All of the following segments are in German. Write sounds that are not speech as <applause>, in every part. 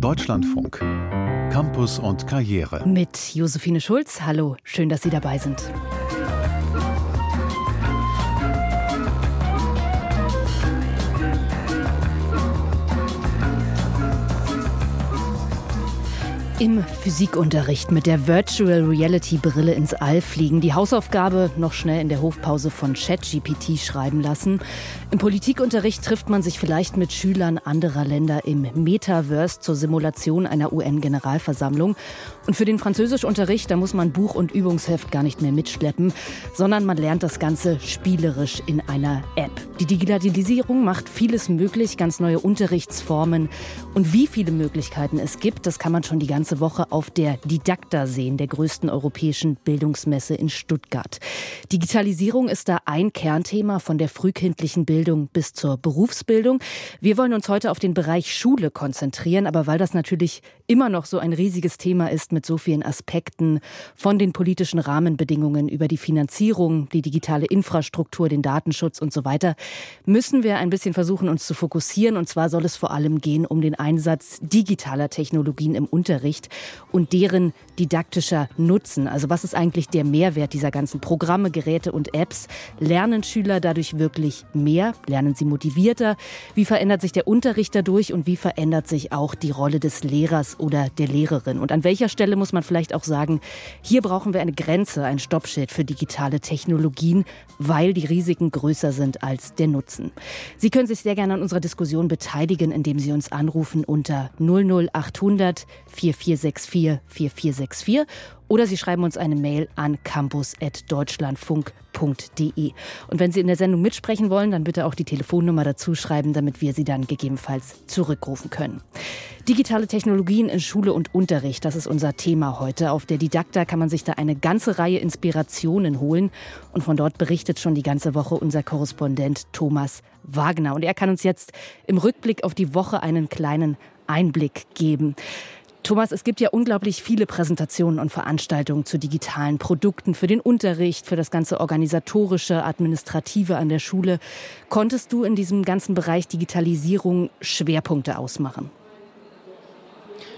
Deutschlandfunk. Campus und Karriere. Mit Josephine Schulz. Hallo, schön, dass Sie dabei sind. Im Physikunterricht mit der Virtual Reality Brille ins All fliegen, die Hausaufgabe noch schnell in der Hofpause von ChatGPT schreiben lassen. Im Politikunterricht trifft man sich vielleicht mit Schülern anderer Länder im Metaverse zur Simulation einer UN-Generalversammlung. Und für den Französischunterricht, da muss man Buch und Übungsheft gar nicht mehr mitschleppen, sondern man lernt das Ganze spielerisch in einer App. Die Digitalisierung macht vieles möglich, ganz neue Unterrichtsformen. Und wie viele Möglichkeiten es gibt, das kann man schon die ganze ganze Woche auf der Didakta sehen, der größten europäischen Bildungsmesse in Stuttgart. Digitalisierung ist da ein Kernthema von der frühkindlichen Bildung bis zur Berufsbildung. Wir wollen uns heute auf den Bereich Schule konzentrieren, aber weil das natürlich immer noch so ein riesiges Thema ist mit so vielen Aspekten von den politischen Rahmenbedingungen über die Finanzierung, die digitale Infrastruktur, den Datenschutz und so weiter, müssen wir ein bisschen versuchen, uns zu fokussieren. Und zwar soll es vor allem gehen um den Einsatz digitaler Technologien im Unterricht. Unterricht und deren didaktischer Nutzen. Also was ist eigentlich der Mehrwert dieser ganzen Programme, Geräte und Apps? Lernen Schüler dadurch wirklich mehr? Lernen sie motivierter? Wie verändert sich der Unterricht dadurch und wie verändert sich auch die Rolle des Lehrers oder der Lehrerin? Und an welcher Stelle muss man vielleicht auch sagen, hier brauchen wir eine Grenze, ein Stoppschild für digitale Technologien, weil die Risiken größer sind als der Nutzen. Sie können sich sehr gerne an unserer Diskussion beteiligen, indem Sie uns anrufen unter 00800 44 4464 4464 oder Sie schreiben uns eine Mail an campus.deutschlandfunk.de. Und wenn Sie in der Sendung mitsprechen wollen, dann bitte auch die Telefonnummer dazu schreiben, damit wir Sie dann gegebenenfalls zurückrufen können. Digitale Technologien in Schule und Unterricht, das ist unser Thema heute. Auf der Didakta kann man sich da eine ganze Reihe Inspirationen holen. Und von dort berichtet schon die ganze Woche unser Korrespondent Thomas Wagner. Und er kann uns jetzt im Rückblick auf die Woche einen kleinen Einblick geben. Thomas, es gibt ja unglaublich viele Präsentationen und Veranstaltungen zu digitalen Produkten für den Unterricht, für das ganze organisatorische, administrative an der Schule. Konntest du in diesem ganzen Bereich Digitalisierung Schwerpunkte ausmachen?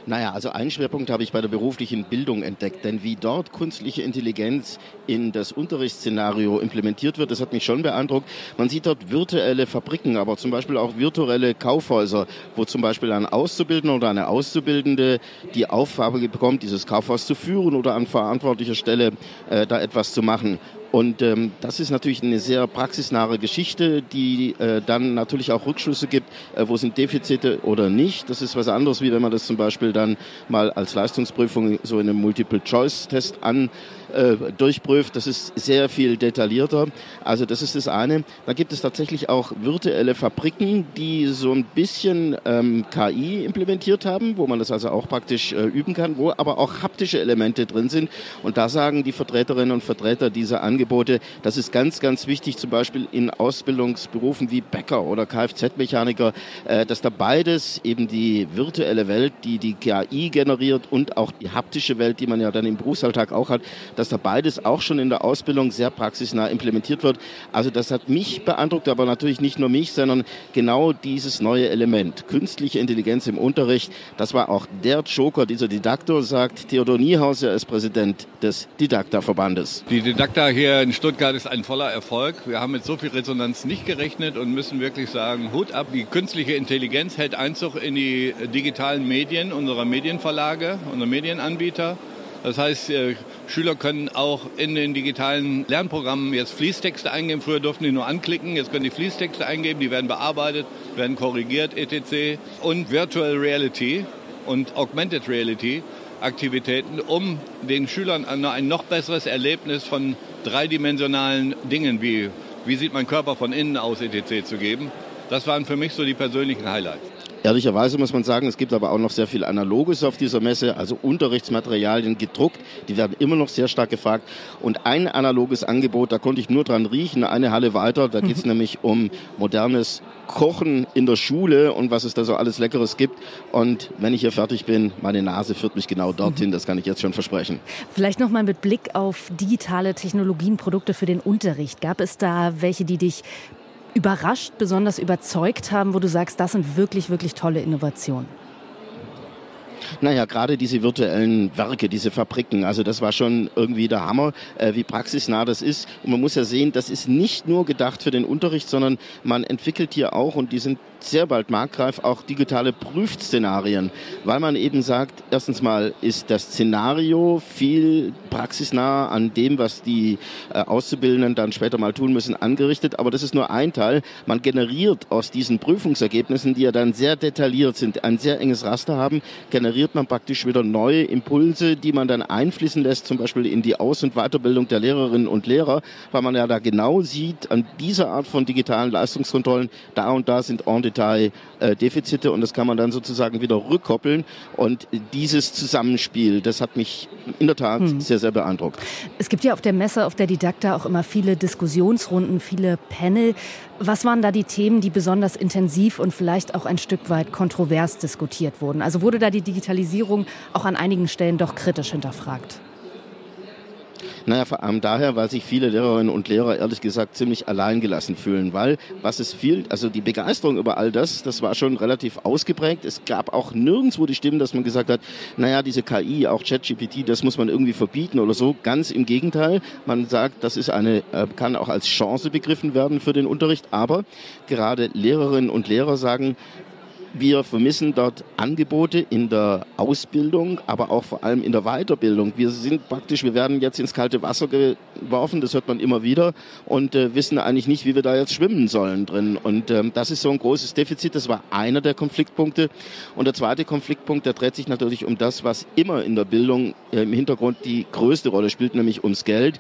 Naja, also einen Schwerpunkt habe ich bei der beruflichen Bildung entdeckt, denn wie dort künstliche Intelligenz in das Unterrichtsszenario implementiert wird, das hat mich schon beeindruckt. Man sieht dort virtuelle Fabriken, aber zum Beispiel auch virtuelle Kaufhäuser, wo zum Beispiel ein Auszubildender oder eine Auszubildende die Aufgabe bekommt, dieses Kaufhaus zu führen oder an verantwortlicher Stelle äh, da etwas zu machen. Und ähm, das ist natürlich eine sehr praxisnahe Geschichte, die äh, dann natürlich auch Rückschlüsse gibt, äh, wo sind Defizite oder nicht. Das ist was anderes, wie wenn man das zum Beispiel dann mal als Leistungsprüfung so in einem Multiple-Choice-Test an äh, durchprüft. Das ist sehr viel detaillierter. Also das ist das eine. Da gibt es tatsächlich auch virtuelle Fabriken, die so ein bisschen ähm, KI implementiert haben, wo man das also auch praktisch äh, üben kann, wo aber auch haptische Elemente drin sind. Und da sagen die Vertreterinnen und Vertreter dieser Angebote, das ist ganz, ganz wichtig, zum Beispiel in Ausbildungsberufen wie Bäcker oder Kfz-Mechaniker, äh, dass da beides eben die virtuelle Welt, die die KI generiert und auch die haptische Welt, die man ja dann im Berufsalltag auch hat, dass da beides auch schon in der Ausbildung sehr praxisnah implementiert wird. Also das hat mich beeindruckt, aber natürlich nicht nur mich, sondern genau dieses neue Element, künstliche Intelligenz im Unterricht. Das war auch der Joker, dieser Didaktor, sagt Theodor Niehaus, er ist Präsident des Didakta-Verbandes. Die Didakta hier in Stuttgart ist ein voller Erfolg. Wir haben mit so viel Resonanz nicht gerechnet und müssen wirklich sagen, Hut ab, die künstliche Intelligenz hält Einzug in die digitalen Medien unserer Medienverlage, unserer Medienanbieter. Das heißt, äh, Schüler können auch in den digitalen Lernprogrammen jetzt Fließtexte eingeben. Früher durften die nur anklicken, jetzt können die Fließtexte eingeben, die werden bearbeitet, werden korrigiert, etc. Und Virtual Reality und Augmented Reality Aktivitäten, um den Schülern ein noch besseres Erlebnis von dreidimensionalen Dingen wie wie sieht mein Körper von innen aus etc. zu geben. Das waren für mich so die persönlichen Highlights. Ehrlicherweise muss man sagen, es gibt aber auch noch sehr viel Analoges auf dieser Messe, also Unterrichtsmaterialien gedruckt, die werden immer noch sehr stark gefragt. Und ein analoges Angebot, da konnte ich nur dran riechen, eine Halle weiter, da geht es mhm. nämlich um modernes Kochen in der Schule und was es da so alles Leckeres gibt. Und wenn ich hier fertig bin, meine Nase führt mich genau dorthin, mhm. das kann ich jetzt schon versprechen. Vielleicht nochmal mit Blick auf digitale Technologien, Produkte für den Unterricht. Gab es da welche, die dich überrascht, besonders überzeugt haben, wo du sagst, das sind wirklich, wirklich tolle Innovationen? Naja, gerade diese virtuellen Werke, diese Fabriken, also das war schon irgendwie der Hammer, äh, wie praxisnah das ist. Und man muss ja sehen, das ist nicht nur gedacht für den Unterricht, sondern man entwickelt hier auch, und die sind sehr bald marktreif auch digitale Prüfszenarien, weil man eben sagt, erstens mal ist das Szenario viel praxisnah an dem, was die äh, Auszubildenden dann später mal tun müssen, angerichtet, aber das ist nur ein Teil. Man generiert aus diesen Prüfungsergebnissen, die ja dann sehr detailliert sind, ein sehr enges Raster haben, generiert man praktisch wieder neue Impulse, die man dann einfließen lässt, zum Beispiel in die Aus- und Weiterbildung der Lehrerinnen und Lehrer, weil man ja da genau sieht, an dieser Art von digitalen Leistungskontrollen, da und da sind en Detail-Defizite und das kann man dann sozusagen wieder rückkoppeln. Und dieses Zusammenspiel, das hat mich in der Tat hm. sehr, sehr beeindruckt. Es gibt ja auf der Messe, auf der Didakta auch immer viele Diskussionsrunden, viele Panel. Was waren da die Themen, die besonders intensiv und vielleicht auch ein Stück weit kontrovers diskutiert wurden? Also wurde da die Digitalisierung auch an einigen Stellen doch kritisch hinterfragt? Naja, vor allem daher, weil sich viele Lehrerinnen und Lehrer ehrlich gesagt ziemlich alleingelassen fühlen, weil was es viel, also die Begeisterung über all das, das war schon relativ ausgeprägt. Es gab auch nirgendwo die Stimmen, dass man gesagt hat, naja, diese KI, auch ChatGPT, das muss man irgendwie verbieten oder so. Ganz im Gegenteil. Man sagt, das ist eine, äh, kann auch als Chance begriffen werden für den Unterricht. Aber gerade Lehrerinnen und Lehrer sagen, wir vermissen dort Angebote in der Ausbildung, aber auch vor allem in der Weiterbildung. Wir sind praktisch, wir werden jetzt ins kalte Wasser geworfen, das hört man immer wieder, und äh, wissen eigentlich nicht, wie wir da jetzt schwimmen sollen drin. Und ähm, das ist so ein großes Defizit. Das war einer der Konfliktpunkte. Und der zweite Konfliktpunkt, der dreht sich natürlich um das, was immer in der Bildung äh, im Hintergrund die größte Rolle spielt, nämlich ums Geld.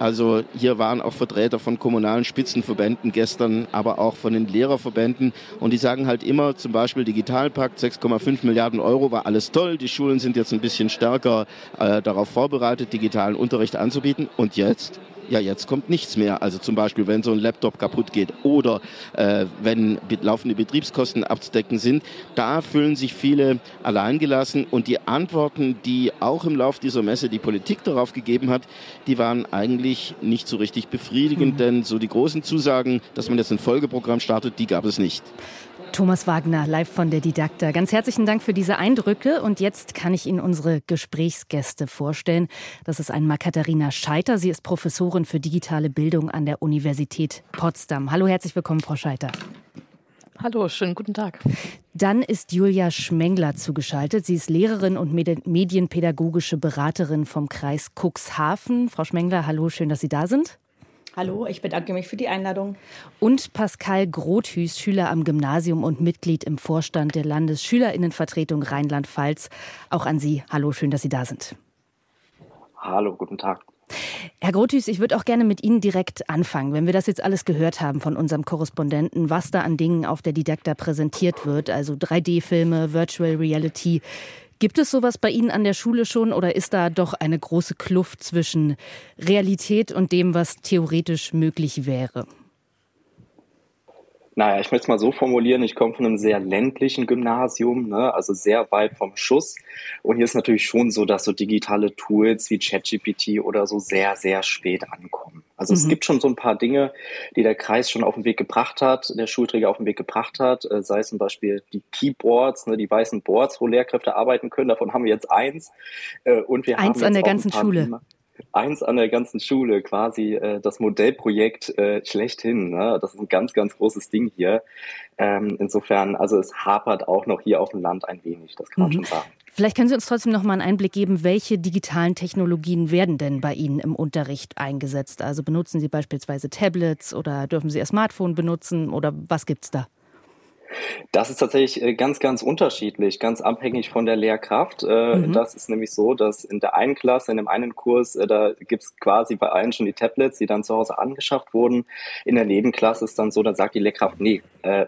Also hier waren auch Vertreter von kommunalen Spitzenverbänden gestern, aber auch von den Lehrerverbänden. Und die sagen halt immer, zum Beispiel Digitalpakt, 6,5 Milliarden Euro war alles toll. Die Schulen sind jetzt ein bisschen stärker äh, darauf vorbereitet, digitalen Unterricht anzubieten. Und jetzt? Ja, jetzt kommt nichts mehr. Also zum Beispiel, wenn so ein Laptop kaputt geht oder äh, wenn laufende Betriebskosten abzudecken sind, da fühlen sich viele alleingelassen und die Antworten, die auch im Lauf dieser Messe die Politik darauf gegeben hat, die waren eigentlich nicht so richtig befriedigend, mhm. denn so die großen Zusagen, dass man jetzt ein Folgeprogramm startet, die gab es nicht. Thomas Wagner, live von der Didakta. Ganz herzlichen Dank für diese Eindrücke. Und jetzt kann ich Ihnen unsere Gesprächsgäste vorstellen. Das ist einmal Katharina Scheiter. Sie ist Professorin für digitale Bildung an der Universität Potsdam. Hallo, herzlich willkommen, Frau Scheiter. Hallo, schönen guten Tag. Dann ist Julia Schmengler zugeschaltet. Sie ist Lehrerin und medienpädagogische Beraterin vom Kreis Cuxhaven. Frau Schmengler, hallo, schön, dass Sie da sind. Hallo, ich bedanke mich für die Einladung. Und Pascal Grothüß, Schüler am Gymnasium und Mitglied im Vorstand der Landesschülerinnenvertretung Rheinland-Pfalz. Auch an Sie. Hallo, schön, dass Sie da sind. Hallo, guten Tag. Herr Grothüß, ich würde auch gerne mit Ihnen direkt anfangen. Wenn wir das jetzt alles gehört haben von unserem Korrespondenten, was da an Dingen auf der Didakta präsentiert wird, also 3D-Filme, Virtual Reality, Gibt es sowas bei Ihnen an der Schule schon oder ist da doch eine große Kluft zwischen Realität und dem, was theoretisch möglich wäre? Naja, ich möchte es mal so formulieren, ich komme von einem sehr ländlichen Gymnasium, ne, also sehr weit vom Schuss. Und hier ist natürlich schon so, dass so digitale Tools wie ChatGPT oder so sehr, sehr spät ankommen. Also mhm. es gibt schon so ein paar Dinge, die der Kreis schon auf den Weg gebracht hat, der Schulträger auf den Weg gebracht hat, äh, sei es zum Beispiel die Keyboards, ne, die weißen Boards, wo Lehrkräfte arbeiten können. Davon haben wir jetzt eins. Äh, und wir eins haben an der ganzen Schule. Thema eins an der ganzen Schule, quasi äh, das Modellprojekt äh, schlechthin. Ne? Das ist ein ganz, ganz großes Ding hier. Ähm, insofern, also es hapert auch noch hier auf dem Land ein wenig, das kann man mhm. schon sagen. Vielleicht können Sie uns trotzdem noch mal einen Einblick geben, welche digitalen Technologien werden denn bei Ihnen im Unterricht eingesetzt? Also benutzen Sie beispielsweise Tablets oder dürfen Sie Ihr Smartphone benutzen oder was gibt es da? Das ist tatsächlich äh, ganz, ganz unterschiedlich, ganz abhängig von der Lehrkraft. Äh, mhm. Das ist nämlich so, dass in der einen Klasse, in dem einen Kurs, äh, da gibt es quasi bei allen schon die Tablets, die dann zu Hause angeschafft wurden. In der Nebenklasse ist dann so, dann sagt die Lehrkraft, nee,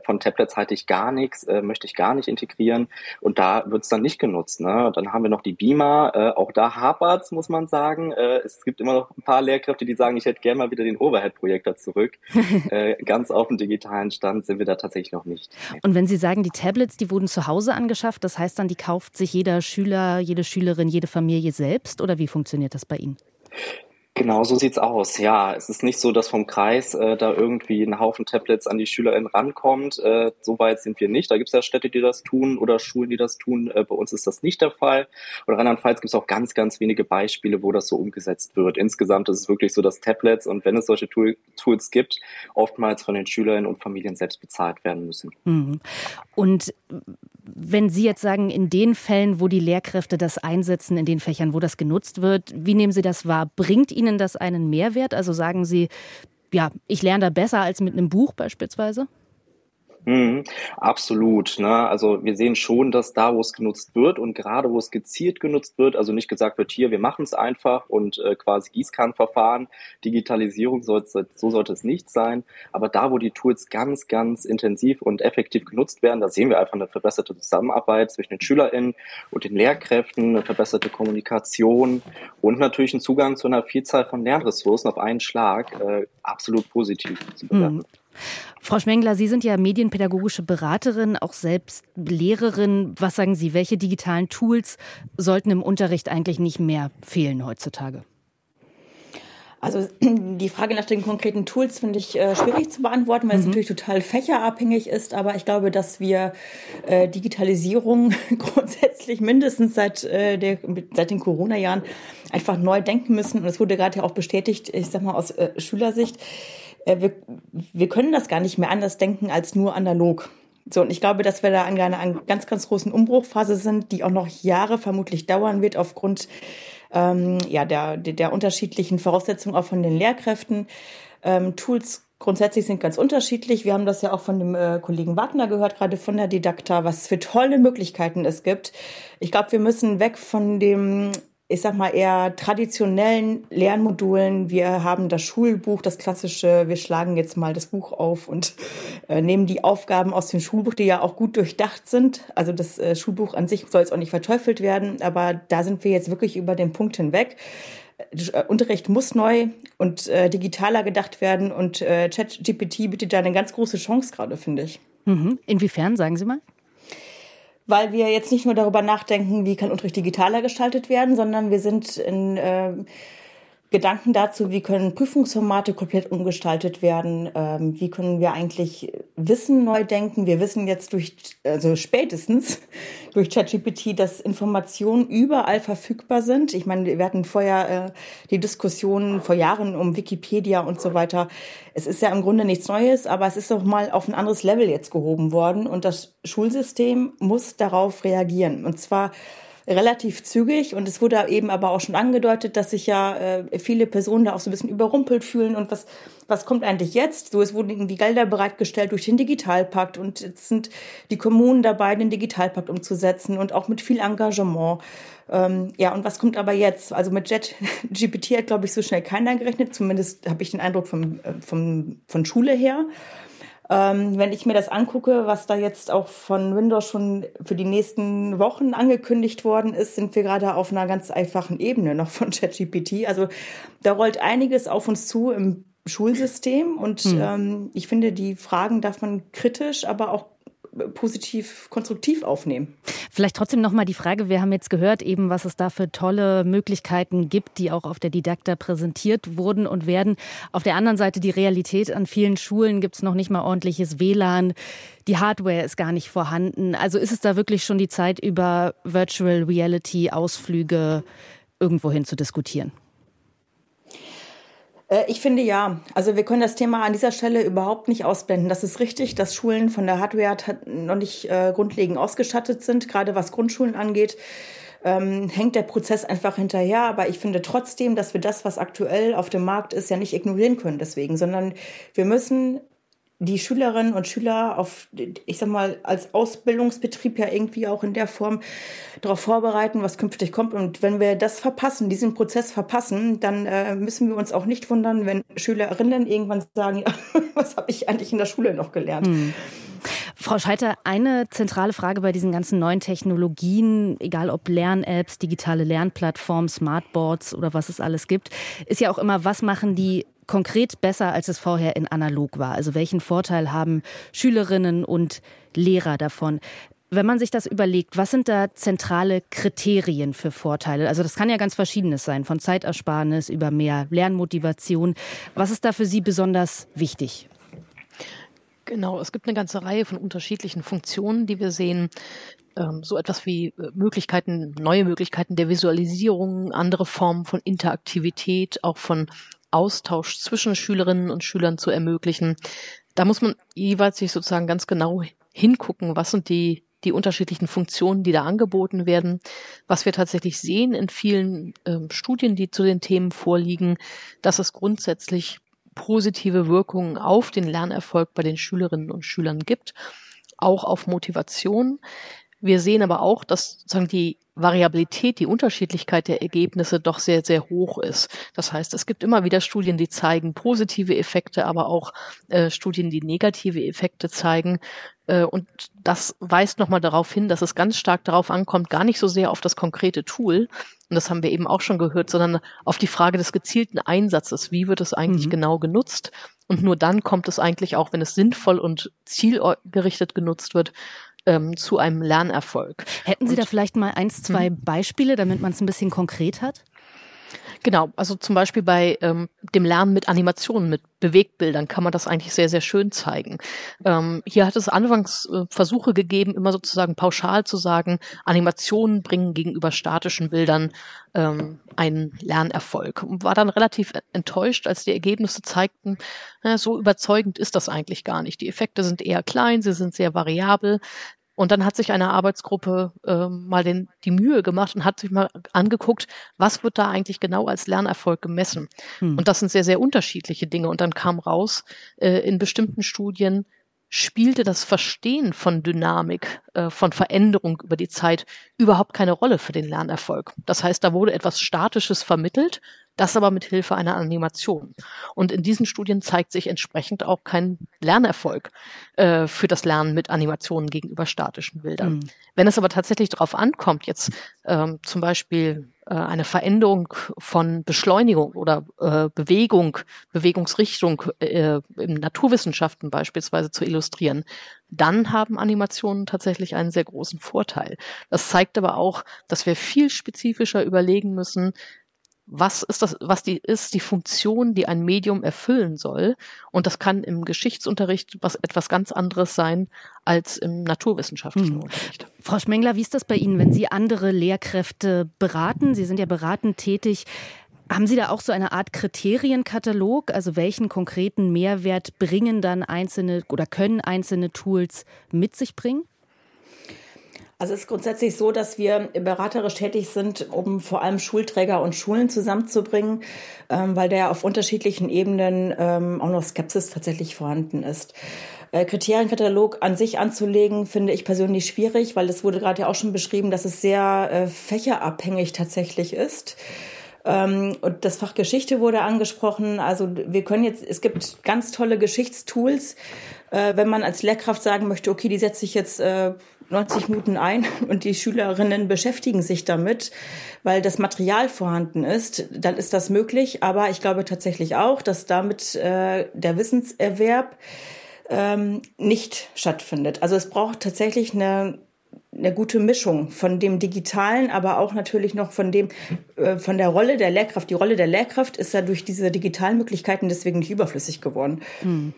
von Tablets halte ich gar nichts, möchte ich gar nicht integrieren. Und da wird es dann nicht genutzt. Ne? Dann haben wir noch die Beamer, auch da hapert's, muss man sagen. Es gibt immer noch ein paar Lehrkräfte, die sagen, ich hätte gerne mal wieder den Overhead-Projektor zurück. <laughs> ganz auf dem digitalen Stand sind wir da tatsächlich noch nicht. Und wenn Sie sagen, die Tablets, die wurden zu Hause angeschafft, das heißt dann, die kauft sich jeder Schüler, jede Schülerin, jede Familie selbst oder wie funktioniert das bei Ihnen? Genau so sieht's aus. Ja, es ist nicht so, dass vom Kreis äh, da irgendwie ein Haufen Tablets an die SchülerInnen rankommt. Äh, so weit sind wir nicht. Da gibt's ja Städte, die das tun oder Schulen, die das tun. Äh, bei uns ist das nicht der Fall. Oder andernfalls gibt's auch ganz, ganz wenige Beispiele, wo das so umgesetzt wird. Insgesamt ist es wirklich so, dass Tablets und wenn es solche Tool Tools gibt, oftmals von den SchülerInnen und Familien selbst bezahlt werden müssen. Mhm. Und wenn Sie jetzt sagen, in den Fällen, wo die Lehrkräfte das einsetzen, in den Fächern, wo das genutzt wird, wie nehmen Sie das wahr? Bringt Ihnen das einen Mehrwert? Also sagen Sie, ja, ich lerne da besser als mit einem Buch beispielsweise? Mhm, absolut. Ne? Also wir sehen schon, dass da, wo es genutzt wird und gerade wo es gezielt genutzt wird, also nicht gesagt wird, hier, wir machen es einfach und äh, quasi Gießkannenverfahren, Digitalisierung, soll, so sollte es nicht sein. Aber da, wo die Tools ganz, ganz intensiv und effektiv genutzt werden, da sehen wir einfach eine verbesserte Zusammenarbeit zwischen den SchülerInnen und den Lehrkräften, eine verbesserte Kommunikation und natürlich einen Zugang zu einer Vielzahl von Lernressourcen auf einen Schlag. Äh, absolut positiv zu bewerten. Mhm. Frau Schmengler, Sie sind ja medienpädagogische Beraterin, auch selbst Lehrerin. Was sagen Sie, welche digitalen Tools sollten im Unterricht eigentlich nicht mehr fehlen heutzutage? Also <clears throat> die Frage nach den konkreten Tools finde ich äh, schwierig zu beantworten, weil mhm. es natürlich total fächerabhängig ist. Aber ich glaube, dass wir äh, Digitalisierung <laughs> grundsätzlich mindestens seit, äh, der, seit den Corona-Jahren einfach neu denken müssen. Und es wurde gerade ja auch bestätigt, ich sag mal aus äh, Schülersicht wir, wir können das gar nicht mehr anders denken als nur analog. So, und ich glaube, dass wir da an einer ganz, ganz großen Umbruchphase sind, die auch noch Jahre vermutlich dauern wird, aufgrund ähm, ja, der, der, der unterschiedlichen Voraussetzungen auch von den Lehrkräften. Ähm, Tools grundsätzlich sind ganz unterschiedlich. Wir haben das ja auch von dem äh, Kollegen Wagner gehört, gerade von der Didakta, was für tolle Möglichkeiten es gibt. Ich glaube, wir müssen weg von dem ich sag mal, eher traditionellen Lernmodulen. Wir haben das Schulbuch, das klassische, wir schlagen jetzt mal das Buch auf und äh, nehmen die Aufgaben aus dem Schulbuch, die ja auch gut durchdacht sind. Also das äh, Schulbuch an sich soll jetzt auch nicht verteufelt werden, aber da sind wir jetzt wirklich über den Punkt hinweg. Äh, Unterricht muss neu und äh, digitaler gedacht werden und äh, ChatGPT bietet da eine ganz große Chance gerade, finde ich. Mhm. Inwiefern, sagen Sie mal? Weil wir jetzt nicht nur darüber nachdenken, wie kann Unterricht digitaler gestaltet werden, sondern wir sind in äh, Gedanken dazu, wie können Prüfungsformate komplett umgestaltet werden, ähm, wie können wir eigentlich Wissen neu denken. Wir wissen jetzt durch, also spätestens <laughs> durch ChatGPT, dass Informationen überall verfügbar sind. Ich meine, wir hatten vorher äh, die Diskussion vor Jahren um Wikipedia und so weiter. Es ist ja im Grunde nichts Neues, aber es ist doch mal auf ein anderes Level jetzt gehoben worden und das Schulsystem muss darauf reagieren. Und zwar relativ zügig und es wurde eben aber auch schon angedeutet, dass sich ja äh, viele Personen da auch so ein bisschen überrumpelt fühlen und was was kommt eigentlich jetzt? So es wurden irgendwie Gelder bereitgestellt durch den Digitalpakt und jetzt sind die Kommunen dabei, den Digitalpakt umzusetzen und auch mit viel Engagement. Ähm, ja, und was kommt aber jetzt? Also mit Jet GPT hat glaube ich so schnell keiner gerechnet, zumindest habe ich den Eindruck vom, äh, vom von Schule her. Ähm, wenn ich mir das angucke, was da jetzt auch von Windows schon für die nächsten Wochen angekündigt worden ist, sind wir gerade auf einer ganz einfachen Ebene noch von <laughs> ChatGPT. Also da rollt einiges auf uns zu im Schulsystem und hm. ähm, ich finde, die Fragen darf man kritisch, aber auch positiv, konstruktiv aufnehmen. Vielleicht trotzdem noch mal die Frage, wir haben jetzt gehört eben, was es da für tolle Möglichkeiten gibt, die auch auf der Didakta präsentiert wurden und werden. Auf der anderen Seite die Realität, an vielen Schulen gibt es noch nicht mal ordentliches WLAN. Die Hardware ist gar nicht vorhanden. Also ist es da wirklich schon die Zeit, über Virtual Reality Ausflüge irgendwohin zu diskutieren? Äh, ich finde ja. Also wir können das Thema an dieser Stelle überhaupt nicht ausblenden. Das ist richtig, dass Schulen von der Hardware noch nicht äh, grundlegend ausgestattet sind, gerade was Grundschulen angeht. Ähm, hängt der Prozess einfach hinterher. Aber ich finde trotzdem, dass wir das, was aktuell auf dem Markt ist, ja nicht ignorieren können deswegen, sondern wir müssen die Schülerinnen und Schüler auf, ich sag mal, als Ausbildungsbetrieb ja irgendwie auch in der Form darauf vorbereiten, was künftig kommt. Und wenn wir das verpassen, diesen Prozess verpassen, dann äh, müssen wir uns auch nicht wundern, wenn Schülerinnen irgendwann sagen, ja, <laughs> was habe ich eigentlich in der Schule noch gelernt? Hm. Frau Scheiter, eine zentrale Frage bei diesen ganzen neuen Technologien, egal ob Lern-Apps, digitale Lernplattformen, Smartboards oder was es alles gibt, ist ja auch immer, was machen die konkret besser, als es vorher in analog war? Also welchen Vorteil haben Schülerinnen und Lehrer davon? Wenn man sich das überlegt, was sind da zentrale Kriterien für Vorteile? Also das kann ja ganz verschiedenes sein, von Zeitersparnis über mehr Lernmotivation. Was ist da für Sie besonders wichtig? Genau, es gibt eine ganze Reihe von unterschiedlichen Funktionen, die wir sehen. Ähm, so etwas wie äh, Möglichkeiten, neue Möglichkeiten der Visualisierung, andere Formen von Interaktivität, auch von Austausch zwischen Schülerinnen und Schülern zu ermöglichen. Da muss man jeweils sich sozusagen ganz genau hingucken, was sind die, die unterschiedlichen Funktionen, die da angeboten werden. Was wir tatsächlich sehen in vielen ähm, Studien, die zu den Themen vorliegen, dass es grundsätzlich positive Wirkungen auf den Lernerfolg bei den Schülerinnen und Schülern gibt, auch auf Motivation. Wir sehen aber auch, dass sozusagen die Variabilität, die Unterschiedlichkeit der Ergebnisse doch sehr, sehr hoch ist. Das heißt, es gibt immer wieder Studien, die zeigen positive Effekte, aber auch äh, Studien, die negative Effekte zeigen. Äh, und das weist nochmal darauf hin, dass es ganz stark darauf ankommt, gar nicht so sehr auf das konkrete Tool, und das haben wir eben auch schon gehört, sondern auf die Frage des gezielten Einsatzes. Wie wird es eigentlich mhm. genau genutzt? Und nur dann kommt es eigentlich auch, wenn es sinnvoll und zielgerichtet genutzt wird, ähm, zu einem Lernerfolg. Hätten Sie Und, da vielleicht mal eins, zwei mhm. Beispiele, damit man es ein bisschen konkret hat? Genau, also zum Beispiel bei ähm, dem Lernen mit Animationen, mit Bewegbildern kann man das eigentlich sehr, sehr schön zeigen. Ähm, hier hat es anfangs äh, Versuche gegeben, immer sozusagen pauschal zu sagen, Animationen bringen gegenüber statischen Bildern ähm, einen Lernerfolg. Und war dann relativ enttäuscht, als die Ergebnisse zeigten, na, so überzeugend ist das eigentlich gar nicht. Die Effekte sind eher klein, sie sind sehr variabel. Und dann hat sich eine Arbeitsgruppe äh, mal den, die Mühe gemacht und hat sich mal angeguckt, was wird da eigentlich genau als Lernerfolg gemessen. Hm. Und das sind sehr, sehr unterschiedliche Dinge. Und dann kam raus, äh, in bestimmten Studien spielte das Verstehen von Dynamik, äh, von Veränderung über die Zeit überhaupt keine Rolle für den Lernerfolg. Das heißt, da wurde etwas Statisches vermittelt das aber mit Hilfe einer Animation. Und in diesen Studien zeigt sich entsprechend auch kein Lernerfolg äh, für das Lernen mit Animationen gegenüber statischen Bildern. Mhm. Wenn es aber tatsächlich darauf ankommt, jetzt ähm, zum Beispiel eine Veränderung von Beschleunigung oder äh, Bewegung, Bewegungsrichtung äh, in Naturwissenschaften beispielsweise zu illustrieren, dann haben Animationen tatsächlich einen sehr großen Vorteil. Das zeigt aber auch, dass wir viel spezifischer überlegen müssen, was ist das, was die ist, die Funktion, die ein Medium erfüllen soll. Und das kann im Geschichtsunterricht was etwas ganz anderes sein als im naturwissenschaftlichen hm. Unterricht. Frau Schmengler, wie ist das bei Ihnen, wenn Sie andere Lehrkräfte beraten? Sie sind ja beratend tätig. Haben Sie da auch so eine Art Kriterienkatalog? Also welchen konkreten Mehrwert bringen dann einzelne oder können einzelne Tools mit sich bringen? Also es ist grundsätzlich so, dass wir beraterisch tätig sind, um vor allem Schulträger und Schulen zusammenzubringen, ähm, weil da auf unterschiedlichen Ebenen ähm, auch noch Skepsis tatsächlich vorhanden ist. Äh, Kriterienkatalog an sich anzulegen, finde ich persönlich schwierig, weil es wurde gerade ja auch schon beschrieben, dass es sehr äh, fächerabhängig tatsächlich ist. Ähm, und das Fach Geschichte wurde angesprochen. Also wir können jetzt, es gibt ganz tolle Geschichtstools, äh, wenn man als Lehrkraft sagen möchte, okay, die setze ich jetzt äh, 90 Minuten ein <laughs> und die Schülerinnen beschäftigen sich damit, weil das Material vorhanden ist, dann ist das möglich. Aber ich glaube tatsächlich auch, dass damit äh, der Wissenserwerb ähm, nicht stattfindet. Also es braucht tatsächlich eine eine gute Mischung von dem Digitalen, aber auch natürlich noch von dem, äh, von der Rolle der Lehrkraft. Die Rolle der Lehrkraft ist ja durch diese digitalen Möglichkeiten deswegen nicht überflüssig geworden. Hm.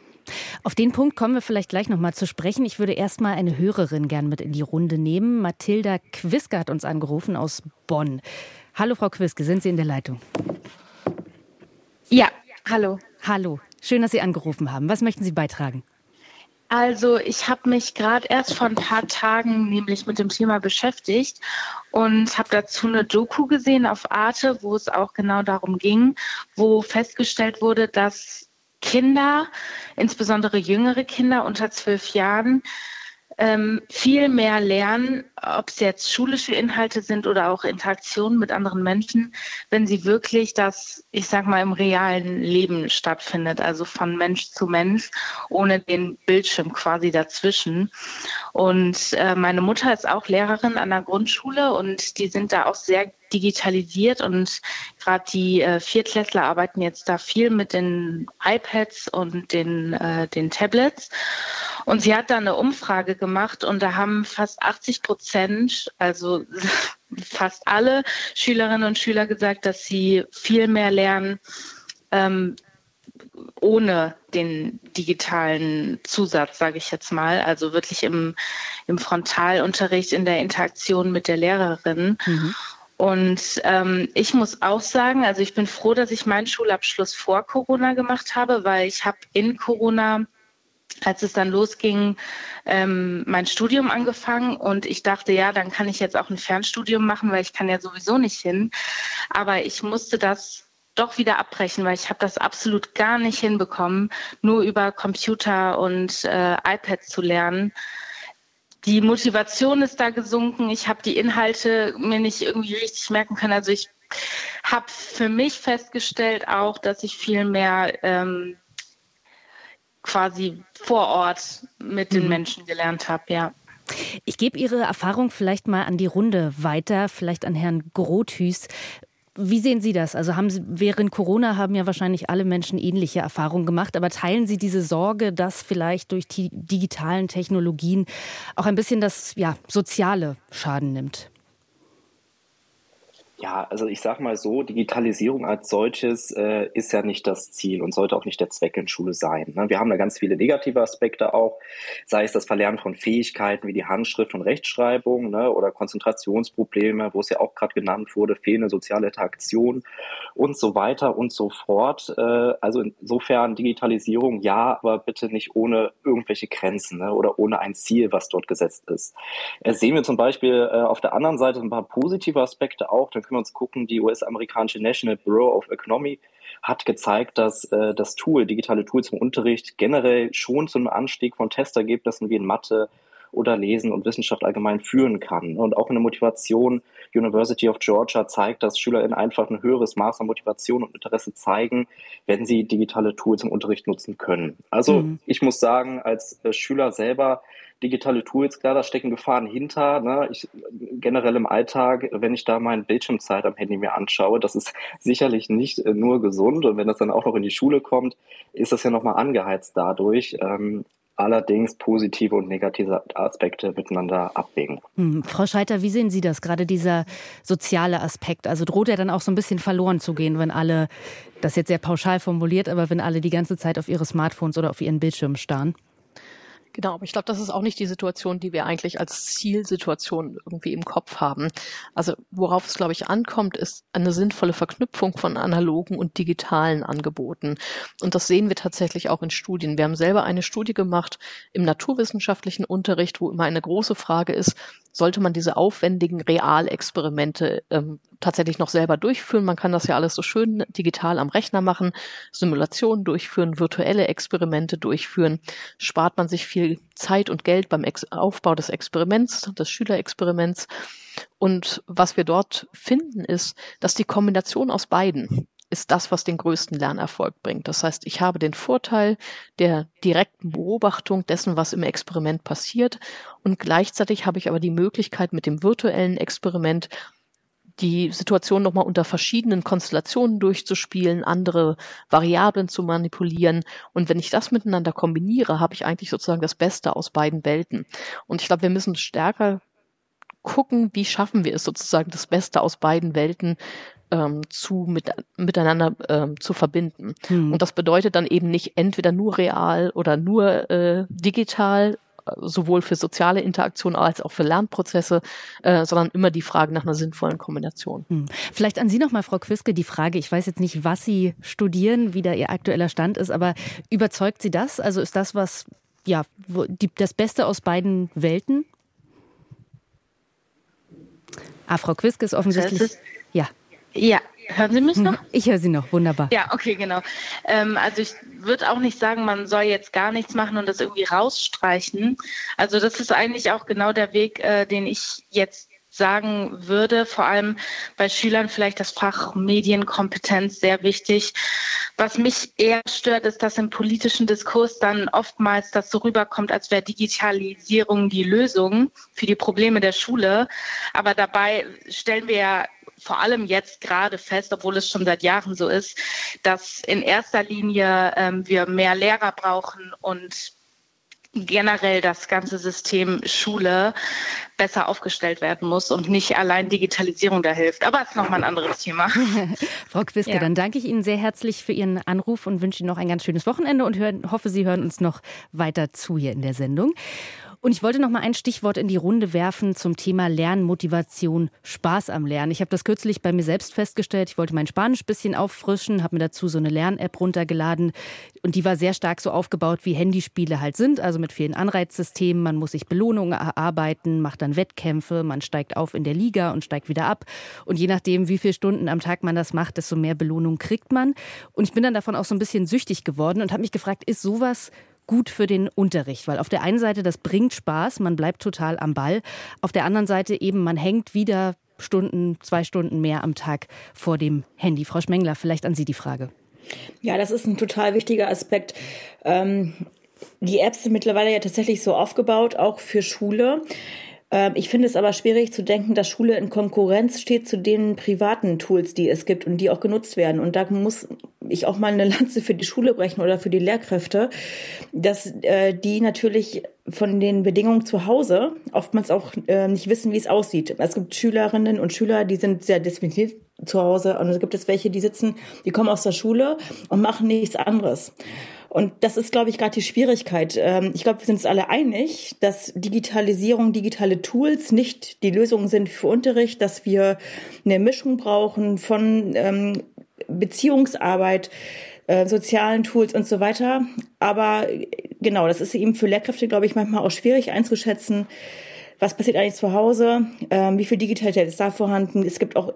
Auf den Punkt kommen wir vielleicht gleich noch mal zu sprechen. Ich würde erst mal eine Hörerin gern mit in die Runde nehmen. Mathilda Quiske hat uns angerufen aus Bonn. Hallo Frau Quiske, sind Sie in der Leitung? Ja, hallo. Hallo, schön, dass Sie angerufen haben. Was möchten Sie beitragen? Also ich habe mich gerade erst vor ein paar Tagen nämlich mit dem Thema beschäftigt und habe dazu eine Doku gesehen auf Arte, wo es auch genau darum ging, wo festgestellt wurde, dass Kinder, insbesondere jüngere Kinder unter zwölf Jahren, ähm, viel mehr lernen, ob es jetzt schulische Inhalte sind oder auch Interaktionen mit anderen Menschen, wenn sie wirklich das, ich sag mal, im realen Leben stattfindet, also von Mensch zu Mensch, ohne den Bildschirm quasi dazwischen. Und äh, meine Mutter ist auch Lehrerin an der Grundschule und die sind da auch sehr digitalisiert und gerade die äh, Viertklässler arbeiten jetzt da viel mit den iPads und den, äh, den Tablets. Und sie hat da eine Umfrage gemacht und da haben fast 80 Prozent, also <laughs> fast alle Schülerinnen und Schüler gesagt, dass sie viel mehr lernen ähm, ohne den digitalen Zusatz, sage ich jetzt mal. Also wirklich im, im Frontalunterricht, in der Interaktion mit der Lehrerin. Mhm. Und ähm, ich muss auch sagen, also ich bin froh, dass ich meinen Schulabschluss vor Corona gemacht habe, weil ich habe in Corona als es dann losging, ähm, mein Studium angefangen und ich dachte, ja, dann kann ich jetzt auch ein Fernstudium machen, weil ich kann ja sowieso nicht hin. Aber ich musste das doch wieder abbrechen, weil ich habe das absolut gar nicht hinbekommen, nur über Computer und äh, iPad zu lernen. Die Motivation ist da gesunken. Ich habe die Inhalte mir nicht irgendwie richtig merken können. Also ich habe für mich festgestellt auch, dass ich viel mehr ähm, quasi vor Ort mit den mhm. Menschen gelernt habe, ja. Ich gebe Ihre Erfahrung vielleicht mal an die Runde weiter, vielleicht an Herrn Grothüß. Wie sehen Sie das? Also haben Sie, während Corona haben ja wahrscheinlich alle Menschen ähnliche Erfahrungen gemacht, aber teilen Sie diese Sorge, dass vielleicht durch die digitalen Technologien auch ein bisschen das ja, soziale Schaden nimmt? Ja, also ich sage mal so, Digitalisierung als solches äh, ist ja nicht das Ziel und sollte auch nicht der Zweck in Schule sein. Ne? Wir haben da ganz viele negative Aspekte auch, sei es das Verlernen von Fähigkeiten wie die Handschrift und Rechtschreibung ne? oder Konzentrationsprobleme, wo es ja auch gerade genannt wurde, fehlende soziale Interaktion und so weiter und so fort. Äh, also insofern Digitalisierung ja, aber bitte nicht ohne irgendwelche Grenzen ne? oder ohne ein Ziel, was dort gesetzt ist. Äh, sehen wir zum Beispiel äh, auf der anderen Seite ein paar positive Aspekte auch, dann können wir uns gucken, die US-amerikanische National Bureau of Economy hat gezeigt, dass äh, das Tool, digitale Tools im Unterricht generell schon zu einem Anstieg von Testergebnissen wie in Mathe oder Lesen und Wissenschaft allgemein führen kann. Und auch in der Motivation, University of Georgia zeigt, dass SchülerInnen einfach ein höheres Maß an Motivation und Interesse zeigen, wenn sie digitale Tools im Unterricht nutzen können. Also mhm. ich muss sagen, als äh, Schüler selber digitale Tools, klar, da stecken Gefahren hinter. Ne? Ich, generell im Alltag, wenn ich da meine Bildschirmzeit am Handy mir anschaue, das ist <laughs> sicherlich nicht äh, nur gesund. Und wenn das dann auch noch in die Schule kommt, ist das ja nochmal angeheizt dadurch. Ähm, allerdings positive und negative Aspekte miteinander abwägen. Hm. Frau Scheiter, wie sehen Sie das, gerade dieser soziale Aspekt? Also droht er dann auch so ein bisschen verloren zu gehen, wenn alle, das jetzt sehr pauschal formuliert, aber wenn alle die ganze Zeit auf ihre Smartphones oder auf ihren Bildschirmen starren? Genau, aber ich glaube, das ist auch nicht die Situation, die wir eigentlich als Zielsituation irgendwie im Kopf haben. Also worauf es, glaube ich, ankommt, ist eine sinnvolle Verknüpfung von analogen und digitalen Angeboten. Und das sehen wir tatsächlich auch in Studien. Wir haben selber eine Studie gemacht im naturwissenschaftlichen Unterricht, wo immer eine große Frage ist, sollte man diese aufwendigen Realexperimente ähm, tatsächlich noch selber durchführen. Man kann das ja alles so schön digital am Rechner machen, Simulationen durchführen, virtuelle Experimente durchführen, spart man sich viel Zeit und Geld beim Ex Aufbau des Experiments, des Schülerexperiments. Und was wir dort finden, ist, dass die Kombination aus beiden ist das, was den größten Lernerfolg bringt. Das heißt, ich habe den Vorteil der direkten Beobachtung dessen, was im Experiment passiert und gleichzeitig habe ich aber die Möglichkeit, mit dem virtuellen Experiment die Situation nochmal unter verschiedenen Konstellationen durchzuspielen, andere Variablen zu manipulieren. Und wenn ich das miteinander kombiniere, habe ich eigentlich sozusagen das Beste aus beiden Welten. Und ich glaube, wir müssen stärker gucken, wie schaffen wir es sozusagen, das Beste aus beiden Welten ähm, zu mit, miteinander ähm, zu verbinden. Hm. Und das bedeutet dann eben nicht entweder nur real oder nur äh, digital, sowohl für soziale Interaktion als auch für Lernprozesse, äh, sondern immer die Frage nach einer sinnvollen Kombination. Hm. Vielleicht an Sie nochmal, Frau Quiske, die Frage, ich weiß jetzt nicht, was Sie studieren, wie da Ihr aktueller Stand ist, aber überzeugt Sie das? Also ist das was, ja, die, das Beste aus beiden Welten? Ah, Frau Quiske ist offensichtlich. Ist, ja. Ja, hören Sie mich noch? Ich höre Sie noch, wunderbar. Ja, okay, genau. Ähm, also ich würde auch nicht sagen, man soll jetzt gar nichts machen und das irgendwie rausstreichen. Also das ist eigentlich auch genau der Weg, äh, den ich jetzt sagen würde, vor allem bei Schülern vielleicht das Fach Medienkompetenz sehr wichtig. Was mich eher stört, ist, dass im politischen Diskurs dann oftmals das so rüberkommt, als wäre Digitalisierung die Lösung für die Probleme der Schule. Aber dabei stellen wir ja vor allem jetzt gerade fest, obwohl es schon seit Jahren so ist, dass in erster Linie ähm, wir mehr Lehrer brauchen und generell das ganze System Schule besser aufgestellt werden muss und nicht allein Digitalisierung da hilft. Aber es ist nochmal ein anderes Thema. <laughs> Frau Quiske, ja. dann danke ich Ihnen sehr herzlich für Ihren Anruf und wünsche Ihnen noch ein ganz schönes Wochenende und hören, hoffe, Sie hören uns noch weiter zu hier in der Sendung. Und ich wollte noch mal ein Stichwort in die Runde werfen zum Thema Lernmotivation, Spaß am Lernen. Ich habe das kürzlich bei mir selbst festgestellt. Ich wollte mein Spanisch ein bisschen auffrischen, habe mir dazu so eine Lern-App runtergeladen und die war sehr stark so aufgebaut, wie Handyspiele halt sind, also mit vielen Anreizsystemen. Man muss sich Belohnungen erarbeiten, macht dann Wettkämpfe, man steigt auf in der Liga und steigt wieder ab. Und je nachdem, wie viele Stunden am Tag man das macht, desto mehr Belohnung kriegt man. Und ich bin dann davon auch so ein bisschen süchtig geworden und habe mich gefragt, ist sowas gut für den Unterricht, weil auf der einen Seite das bringt Spaß, man bleibt total am Ball, auf der anderen Seite eben man hängt wieder Stunden, zwei Stunden mehr am Tag vor dem Handy. Frau Schmengler, vielleicht an Sie die Frage. Ja, das ist ein total wichtiger Aspekt. Ähm, die Apps sind mittlerweile ja tatsächlich so aufgebaut, auch für Schule, ähm, ich finde es aber schwierig zu denken, dass Schule in Konkurrenz steht zu den privaten Tools, die es gibt und die auch genutzt werden. Und da muss ich auch mal eine Lanze für die Schule brechen oder für die Lehrkräfte, dass äh, die natürlich von den Bedingungen zu Hause oftmals auch äh, nicht wissen, wie es aussieht. Es gibt Schülerinnen und Schüler, die sind sehr diszipliniert zu Hause und es gibt es welche, die sitzen, die kommen aus der Schule und machen nichts anderes. Und das ist, glaube ich, gerade die Schwierigkeit. Ähm, ich glaube, wir sind uns alle einig, dass Digitalisierung, digitale Tools nicht die Lösung sind für Unterricht, dass wir eine Mischung brauchen von ähm, Beziehungsarbeit, äh, sozialen Tools und so weiter. Aber genau, das ist eben für Lehrkräfte, glaube ich, manchmal auch schwierig einzuschätzen. Was passiert eigentlich zu Hause? Ähm, wie viel Digitalität ist da vorhanden? Es gibt auch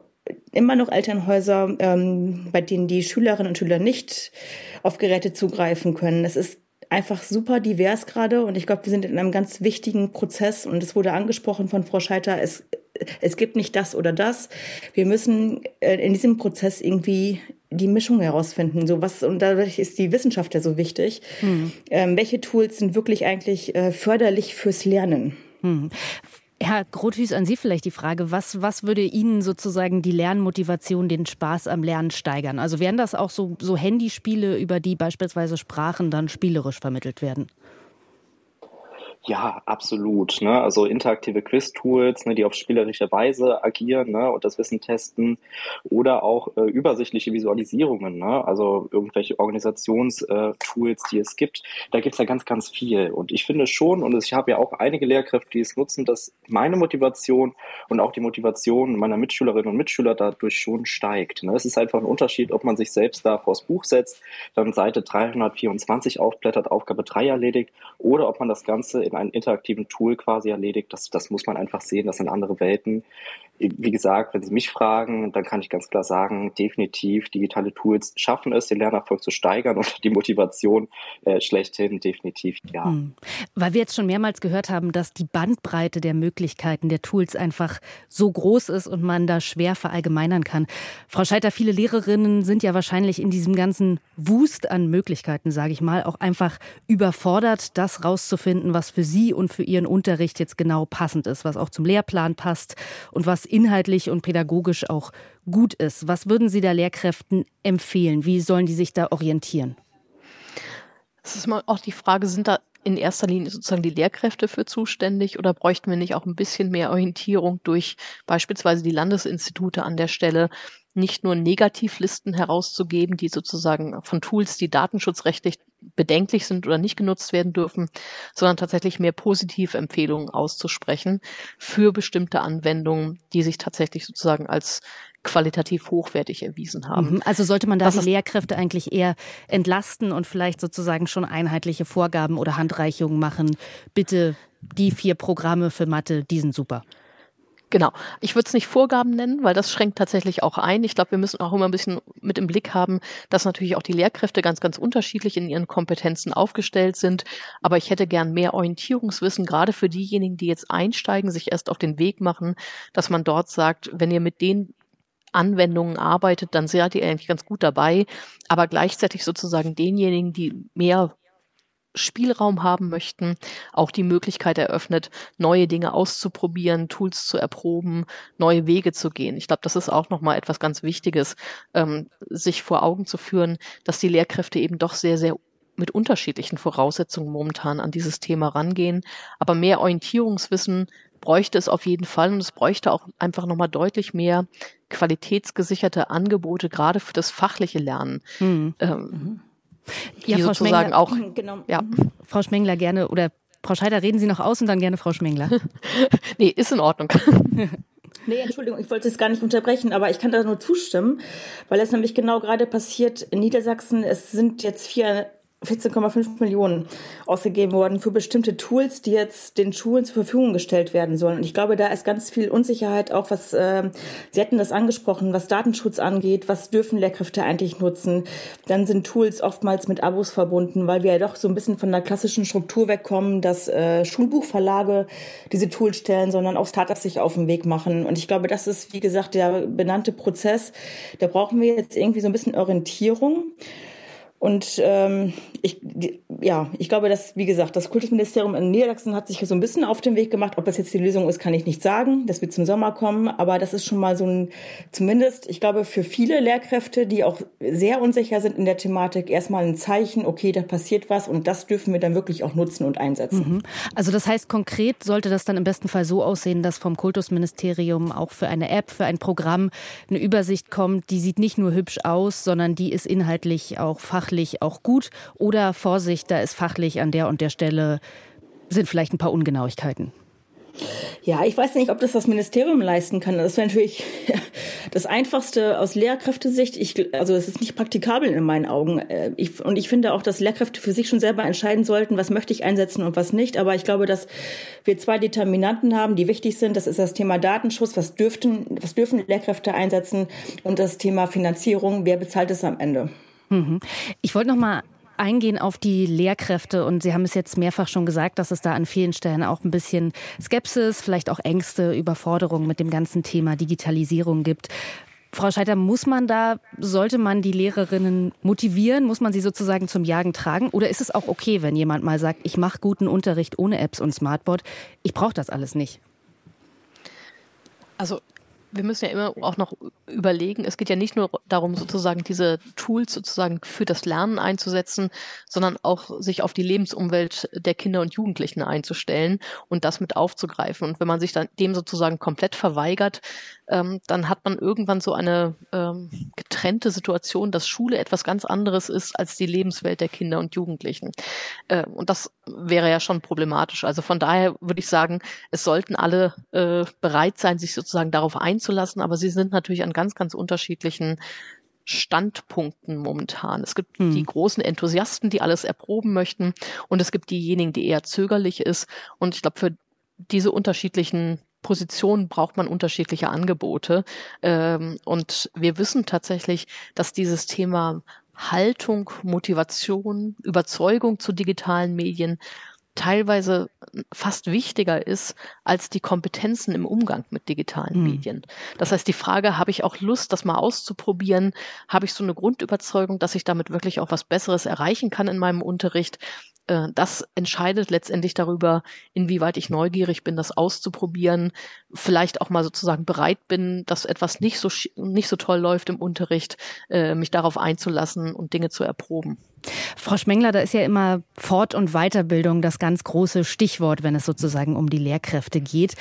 immer noch Elternhäuser, ähm, bei denen die Schülerinnen und Schüler nicht auf Geräte zugreifen können. Es ist einfach super divers gerade und ich glaube, wir sind in einem ganz wichtigen Prozess und es wurde angesprochen von Frau Scheiter, es, es gibt nicht das oder das. Wir müssen äh, in diesem Prozess irgendwie die Mischung herausfinden. So was, und dadurch ist die Wissenschaft ja so wichtig. Hm. Ähm, welche Tools sind wirklich eigentlich äh, förderlich fürs Lernen? Hm. Herr Grothüß, an Sie vielleicht die Frage, was, was würde Ihnen sozusagen die Lernmotivation, den Spaß am Lernen steigern? Also wären das auch so, so Handyspiele, über die beispielsweise Sprachen dann spielerisch vermittelt werden? Ja, absolut. Ne? Also interaktive Quiz-Tools, ne, die auf spielerische Weise agieren ne, und das Wissen testen oder auch äh, übersichtliche Visualisierungen, ne? also irgendwelche Organisationstools, die es gibt. Da gibt's ja ganz, ganz viel. Und ich finde schon, und ich habe ja auch einige Lehrkräfte, die es nutzen, dass meine Motivation und auch die Motivation meiner Mitschülerinnen und Mitschüler dadurch schon steigt. Ne? Es ist einfach ein Unterschied, ob man sich selbst da vors Buch setzt, dann Seite 324 aufblättert, Aufgabe 3 erledigt oder ob man das Ganze in einem interaktiven Tool quasi erledigt. Das, das muss man einfach sehen, das sind andere Welten wie gesagt, wenn Sie mich fragen, dann kann ich ganz klar sagen, definitiv digitale Tools schaffen es, den Lernerfolg zu steigern und die Motivation äh, schlechthin definitiv ja. Hm. Weil wir jetzt schon mehrmals gehört haben, dass die Bandbreite der Möglichkeiten der Tools einfach so groß ist und man da schwer verallgemeinern kann. Frau Scheiter, viele Lehrerinnen sind ja wahrscheinlich in diesem ganzen Wust an Möglichkeiten, sage ich mal, auch einfach überfordert, das rauszufinden, was für sie und für ihren Unterricht jetzt genau passend ist, was auch zum Lehrplan passt und was inhaltlich und pädagogisch auch gut ist. Was würden Sie da Lehrkräften empfehlen? Wie sollen die sich da orientieren? Es ist mal auch die Frage, sind da in erster Linie sozusagen die Lehrkräfte für zuständig oder bräuchten wir nicht auch ein bisschen mehr Orientierung durch beispielsweise die Landesinstitute an der Stelle, nicht nur Negativlisten herauszugeben, die sozusagen von Tools, die datenschutzrechtlich bedenklich sind oder nicht genutzt werden dürfen, sondern tatsächlich mehr Positivempfehlungen auszusprechen für bestimmte Anwendungen, die sich tatsächlich sozusagen als qualitativ hochwertig erwiesen haben. Mhm. Also sollte man da das die Lehrkräfte eigentlich eher entlasten und vielleicht sozusagen schon einheitliche Vorgaben oder Handreichungen machen. Bitte die vier Programme für Mathe, die sind super. Genau. Ich würde es nicht Vorgaben nennen, weil das schränkt tatsächlich auch ein. Ich glaube, wir müssen auch immer ein bisschen mit im Blick haben, dass natürlich auch die Lehrkräfte ganz, ganz unterschiedlich in ihren Kompetenzen aufgestellt sind. Aber ich hätte gern mehr Orientierungswissen, gerade für diejenigen, die jetzt einsteigen, sich erst auf den Weg machen, dass man dort sagt, wenn ihr mit den Anwendungen arbeitet, dann seid ihr eigentlich ganz gut dabei. Aber gleichzeitig sozusagen denjenigen, die mehr Spielraum haben möchten, auch die Möglichkeit eröffnet, neue Dinge auszuprobieren, Tools zu erproben, neue Wege zu gehen. Ich glaube, das ist auch nochmal etwas ganz Wichtiges, ähm, sich vor Augen zu führen, dass die Lehrkräfte eben doch sehr, sehr mit unterschiedlichen Voraussetzungen momentan an dieses Thema rangehen. Aber mehr Orientierungswissen bräuchte es auf jeden Fall und es bräuchte auch einfach nochmal deutlich mehr qualitätsgesicherte Angebote, gerade für das fachliche Lernen. Mhm. Ähm, ja, Frau sozusagen Schmengler, auch. Genau. Ja. Frau Schmengler gerne oder Frau Scheider, reden Sie noch aus und dann gerne Frau Schmengler. <laughs> nee, ist in Ordnung. <laughs> Nee, Entschuldigung, ich wollte es gar nicht unterbrechen, aber ich kann da nur zustimmen, weil es nämlich genau gerade passiert in Niedersachsen. Es sind jetzt vier 14,5 Millionen ausgegeben worden für bestimmte Tools, die jetzt den Schulen zur Verfügung gestellt werden sollen. Und ich glaube, da ist ganz viel Unsicherheit, auch was, äh, Sie hatten das angesprochen, was Datenschutz angeht, was dürfen Lehrkräfte eigentlich nutzen. Dann sind Tools oftmals mit Abos verbunden, weil wir ja doch so ein bisschen von der klassischen Struktur wegkommen, dass äh, Schulbuchverlage diese Tools stellen, sondern auch Startups sich auf den Weg machen. Und ich glaube, das ist, wie gesagt, der benannte Prozess. Da brauchen wir jetzt irgendwie so ein bisschen Orientierung. Und ähm, ich, die, ja, ich glaube, dass, wie gesagt, das Kultusministerium in Niedersachsen hat sich so ein bisschen auf den Weg gemacht. Ob das jetzt die Lösung ist, kann ich nicht sagen. Das wird zum Sommer kommen. Aber das ist schon mal so ein, zumindest, ich glaube, für viele Lehrkräfte, die auch sehr unsicher sind in der Thematik, erstmal ein Zeichen, okay, da passiert was und das dürfen wir dann wirklich auch nutzen und einsetzen. Mhm. Also das heißt, konkret sollte das dann im besten Fall so aussehen, dass vom Kultusministerium auch für eine App, für ein Programm eine Übersicht kommt, die sieht nicht nur hübsch aus, sondern die ist inhaltlich auch fach fachlich auch gut oder Vorsicht, da ist fachlich an der und der Stelle sind vielleicht ein paar Ungenauigkeiten? Ja, ich weiß nicht, ob das das Ministerium leisten kann. Das wäre natürlich <laughs> das Einfachste aus Lehrkräftesicht. Ich, also es ist nicht praktikabel in meinen Augen. Äh, ich, und ich finde auch, dass Lehrkräfte für sich schon selber entscheiden sollten, was möchte ich einsetzen und was nicht. Aber ich glaube, dass wir zwei Determinanten haben, die wichtig sind. Das ist das Thema Datenschutz. Was dürften, was dürfen Lehrkräfte einsetzen? Und das Thema Finanzierung. Wer bezahlt es am Ende? Mhm. Ich wollte noch mal eingehen auf die Lehrkräfte und Sie haben es jetzt mehrfach schon gesagt, dass es da an vielen Stellen auch ein bisschen Skepsis, vielleicht auch Ängste, Überforderung mit dem ganzen Thema Digitalisierung gibt. Frau Scheiter, muss man da, sollte man die Lehrerinnen motivieren? Muss man sie sozusagen zum Jagen tragen? Oder ist es auch okay, wenn jemand mal sagt, ich mache guten Unterricht ohne Apps und Smartboard, ich brauche das alles nicht? Also wir müssen ja immer auch noch überlegen, es geht ja nicht nur darum, sozusagen diese Tools sozusagen für das Lernen einzusetzen, sondern auch sich auf die Lebensumwelt der Kinder und Jugendlichen einzustellen und das mit aufzugreifen. Und wenn man sich dann dem sozusagen komplett verweigert, ähm, dann hat man irgendwann so eine ähm, getrennte Situation, dass Schule etwas ganz anderes ist als die Lebenswelt der Kinder und Jugendlichen. Äh, und das wäre ja schon problematisch. Also von daher würde ich sagen, es sollten alle äh, bereit sein, sich sozusagen darauf einzulassen, aber sie sind natürlich an ganz, ganz unterschiedlichen Standpunkten momentan. Es gibt hm. die großen Enthusiasten, die alles erproben möchten und es gibt diejenigen, die eher zögerlich ist. Und ich glaube, für diese unterschiedlichen Positionen braucht man unterschiedliche Angebote. Ähm, und wir wissen tatsächlich, dass dieses Thema Haltung, Motivation, Überzeugung zu digitalen Medien teilweise fast wichtiger ist als die Kompetenzen im Umgang mit digitalen mhm. Medien. Das heißt, die Frage, habe ich auch Lust, das mal auszuprobieren? Habe ich so eine Grundüberzeugung, dass ich damit wirklich auch was Besseres erreichen kann in meinem Unterricht? Äh, das entscheidet letztendlich darüber, inwieweit ich neugierig bin, das auszuprobieren, vielleicht auch mal sozusagen bereit bin, dass etwas nicht so nicht so toll läuft im Unterricht, äh, mich darauf einzulassen und Dinge zu erproben. Frau Schmengler, da ist ja immer Fort- und Weiterbildung das ganz große Stichwort, wenn es sozusagen um die Lehrkräfte geht.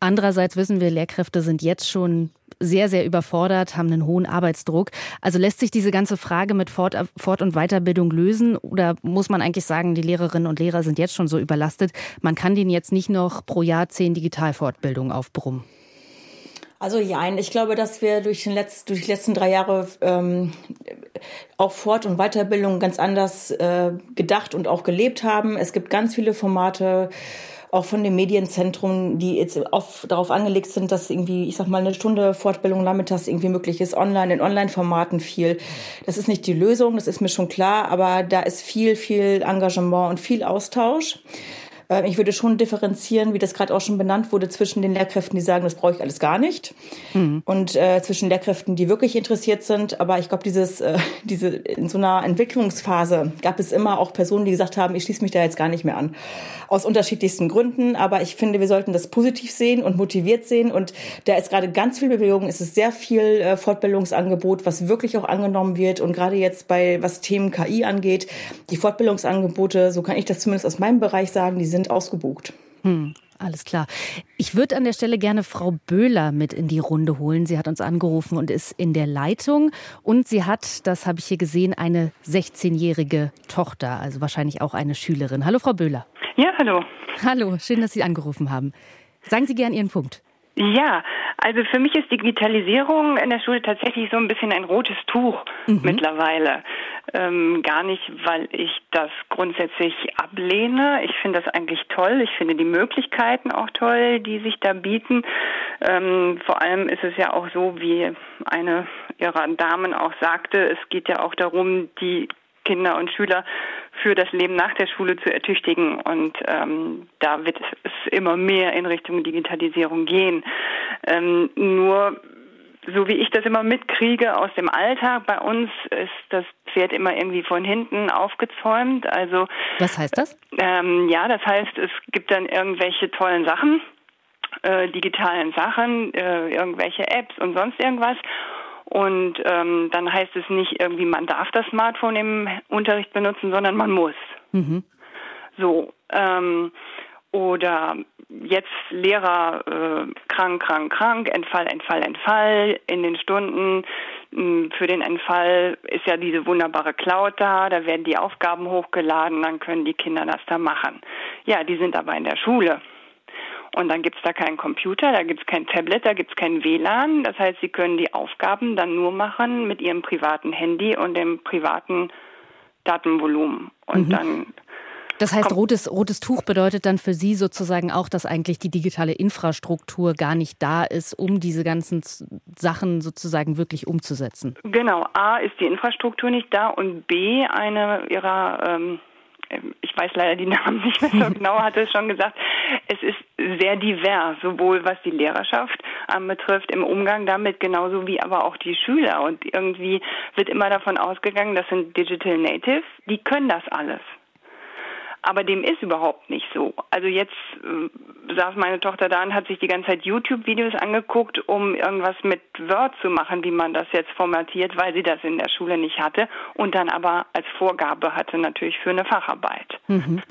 Andererseits wissen wir, Lehrkräfte sind jetzt schon sehr, sehr überfordert, haben einen hohen Arbeitsdruck. Also lässt sich diese ganze Frage mit Fort-, Fort und Weiterbildung lösen oder muss man eigentlich sagen, die Lehrerinnen und Lehrer sind jetzt schon so überlastet, man kann denen jetzt nicht noch pro Jahr zehn Digitalfortbildungen aufbrummen? Also ja, ich glaube, dass wir durch, den Letz-, durch die letzten drei Jahre ähm, auch Fort- und Weiterbildung ganz anders äh, gedacht und auch gelebt haben. Es gibt ganz viele Formate, auch von dem Medienzentrum, die jetzt auf, darauf angelegt sind, dass irgendwie, ich sag mal, eine Stunde Fortbildung nachmittags irgendwie möglich ist, online, in Online-Formaten viel. Das ist nicht die Lösung, das ist mir schon klar, aber da ist viel, viel Engagement und viel Austausch. Äh, ich würde schon differenzieren, wie das gerade auch schon benannt wurde, zwischen den Lehrkräften, die sagen, das brauche ich alles gar nicht, mhm. und äh, zwischen Lehrkräften, die wirklich interessiert sind. Aber ich glaube, dieses, äh, <laughs> diese in so einer Entwicklungsphase gab es immer auch Personen, die gesagt haben, ich schließe mich da jetzt gar nicht mehr an. Aus unterschiedlichsten Gründen. Aber ich finde, wir sollten das positiv sehen und motiviert sehen. Und da ist gerade ganz viel Bewegung. Es ist sehr viel äh, Fortbildungsangebot, was wirklich auch angenommen wird. Und gerade jetzt bei, was Themen KI angeht, die Fortbildungsangebote, so kann ich das zumindest aus meinem Bereich sagen, die sind ausgebucht. Hm. Alles klar. Ich würde an der Stelle gerne Frau Böhler mit in die Runde holen. Sie hat uns angerufen und ist in der Leitung. Und sie hat, das habe ich hier gesehen, eine 16-jährige Tochter, also wahrscheinlich auch eine Schülerin. Hallo, Frau Böhler. Ja, hallo. Hallo, schön, dass Sie angerufen haben. Sagen Sie gern Ihren Punkt. Ja, also für mich ist Digitalisierung in der Schule tatsächlich so ein bisschen ein rotes Tuch mhm. mittlerweile. Ähm, gar nicht, weil ich das grundsätzlich ablehne. Ich finde das eigentlich toll. Ich finde die Möglichkeiten auch toll, die sich da bieten. Ähm, vor allem ist es ja auch so, wie eine ihrer Damen auch sagte, es geht ja auch darum, die Kinder und Schüler für das Leben nach der Schule zu ertüchtigen. Und ähm, da wird es immer mehr in Richtung Digitalisierung gehen. Ähm, nur so wie ich das immer mitkriege aus dem Alltag bei uns, ist das Pferd immer irgendwie von hinten aufgezäumt. Also was heißt das? Ähm, ja, das heißt, es gibt dann irgendwelche tollen Sachen, äh, digitalen Sachen, äh, irgendwelche Apps und sonst irgendwas. Und ähm, dann heißt es nicht irgendwie, man darf das Smartphone im Unterricht benutzen, sondern man muss. Mhm. So. Ähm, oder jetzt Lehrer äh, krank, krank, krank, Entfall, Entfall, Entfall in den Stunden. Hm, für den Entfall ist ja diese wunderbare Cloud da, da werden die Aufgaben hochgeladen, dann können die Kinder das da machen. Ja, die sind aber in der Schule. Und dann gibt es da keinen Computer, da gibt es kein Tablet, da gibt es kein WLAN. Das heißt, sie können die Aufgaben dann nur machen mit ihrem privaten Handy und dem privaten Datenvolumen. Und mhm. dann das heißt, rotes, rotes Tuch bedeutet dann für Sie sozusagen auch, dass eigentlich die digitale Infrastruktur gar nicht da ist, um diese ganzen Sachen sozusagen wirklich umzusetzen. Genau. A ist die Infrastruktur nicht da und B eine ihrer ähm, ähm, ich weiß leider die <laughs> Namen nicht mehr so genau, hat es schon gesagt, es ist sehr divers, sowohl was die Lehrerschaft anbetrifft im Umgang damit, genauso wie aber auch die Schüler. Und irgendwie wird immer davon ausgegangen, das sind Digital Natives, die können das alles. Aber dem ist überhaupt nicht so. Also jetzt äh, saß meine Tochter da und hat sich die ganze Zeit YouTube-Videos angeguckt, um irgendwas mit Word zu machen, wie man das jetzt formatiert, weil sie das in der Schule nicht hatte und dann aber als Vorgabe hatte natürlich für eine Facharbeit. Mhm.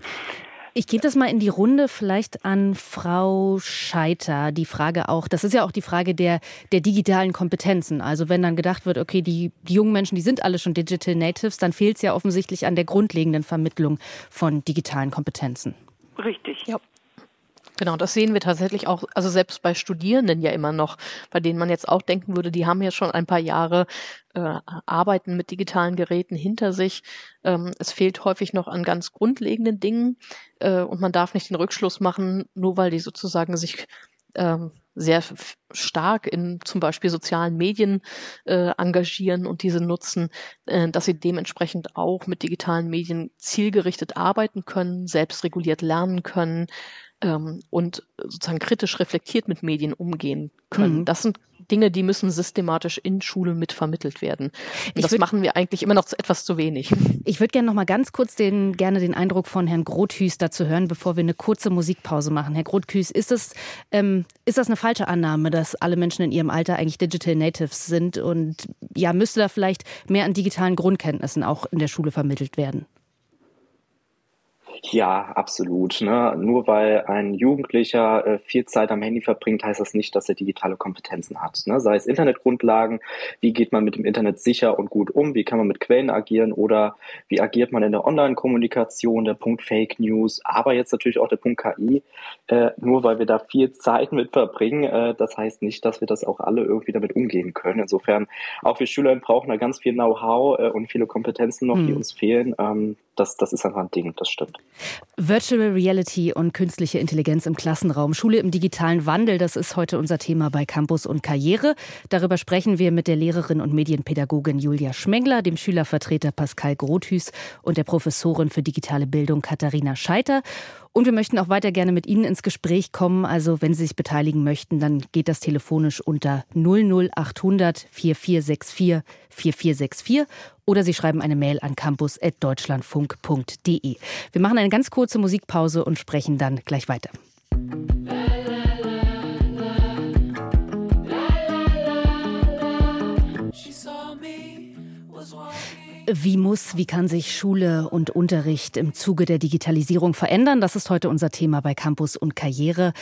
Ich gebe das mal in die Runde, vielleicht an Frau Scheiter. Die Frage auch, das ist ja auch die Frage der, der digitalen Kompetenzen. Also wenn dann gedacht wird, okay, die, die jungen Menschen, die sind alle schon Digital Natives, dann fehlt es ja offensichtlich an der grundlegenden Vermittlung von digitalen Kompetenzen. Richtig. Ja. Genau, das sehen wir tatsächlich auch, also selbst bei Studierenden ja immer noch, bei denen man jetzt auch denken würde, die haben ja schon ein paar Jahre äh, Arbeiten mit digitalen Geräten hinter sich. Ähm, es fehlt häufig noch an ganz grundlegenden Dingen äh, und man darf nicht den Rückschluss machen, nur weil die sozusagen sich ähm, sehr stark in zum Beispiel sozialen Medien äh, engagieren und diese nutzen, äh, dass sie dementsprechend auch mit digitalen Medien zielgerichtet arbeiten können, selbstreguliert lernen können ähm, und sozusagen kritisch reflektiert mit Medien umgehen können. Mhm. Das sind Dinge, die müssen systematisch in Schulen mit vermittelt werden. Und das würd, machen wir eigentlich immer noch etwas zu wenig. Ich würde gerne noch mal ganz kurz den, gerne den Eindruck von Herrn Grothüß dazu hören, bevor wir eine kurze Musikpause machen. Herr Grothüß, ist das, ähm, ist das eine falsche Annahme, dass alle Menschen in ihrem Alter eigentlich Digital Natives sind? Und ja, müsste da vielleicht mehr an digitalen Grundkenntnissen auch in der Schule vermittelt werden? Ja, absolut. Ne? Nur weil ein Jugendlicher äh, viel Zeit am Handy verbringt, heißt das nicht, dass er digitale Kompetenzen hat. Ne? Sei es Internetgrundlagen, wie geht man mit dem Internet sicher und gut um, wie kann man mit Quellen agieren oder wie agiert man in der Online-Kommunikation, der Punkt Fake News, aber jetzt natürlich auch der Punkt KI. Äh, nur weil wir da viel Zeit mit verbringen, äh, das heißt nicht, dass wir das auch alle irgendwie damit umgehen können. Insofern, auch wir Schüler brauchen da ganz viel Know-how äh, und viele Kompetenzen noch, hm. die uns fehlen. Ähm, das, das ist einfach ein Ding, das stimmt. Virtual Reality und künstliche Intelligenz im Klassenraum. Schule im digitalen Wandel, das ist heute unser Thema bei Campus und Karriere. Darüber sprechen wir mit der Lehrerin und Medienpädagogin Julia Schmengler, dem Schülervertreter Pascal Grothüß und der Professorin für digitale Bildung Katharina Scheiter. Und wir möchten auch weiter gerne mit Ihnen ins Gespräch kommen. Also wenn Sie sich beteiligen möchten, dann geht das telefonisch unter 00800 4464 4464 oder Sie schreiben eine Mail an campus.deutschlandfunk.de. Wir machen eine ganz kurze Musikpause und sprechen dann gleich weiter. Wie muss, wie kann sich Schule und Unterricht im Zuge der Digitalisierung verändern? Das ist heute unser Thema bei Campus und Karriere.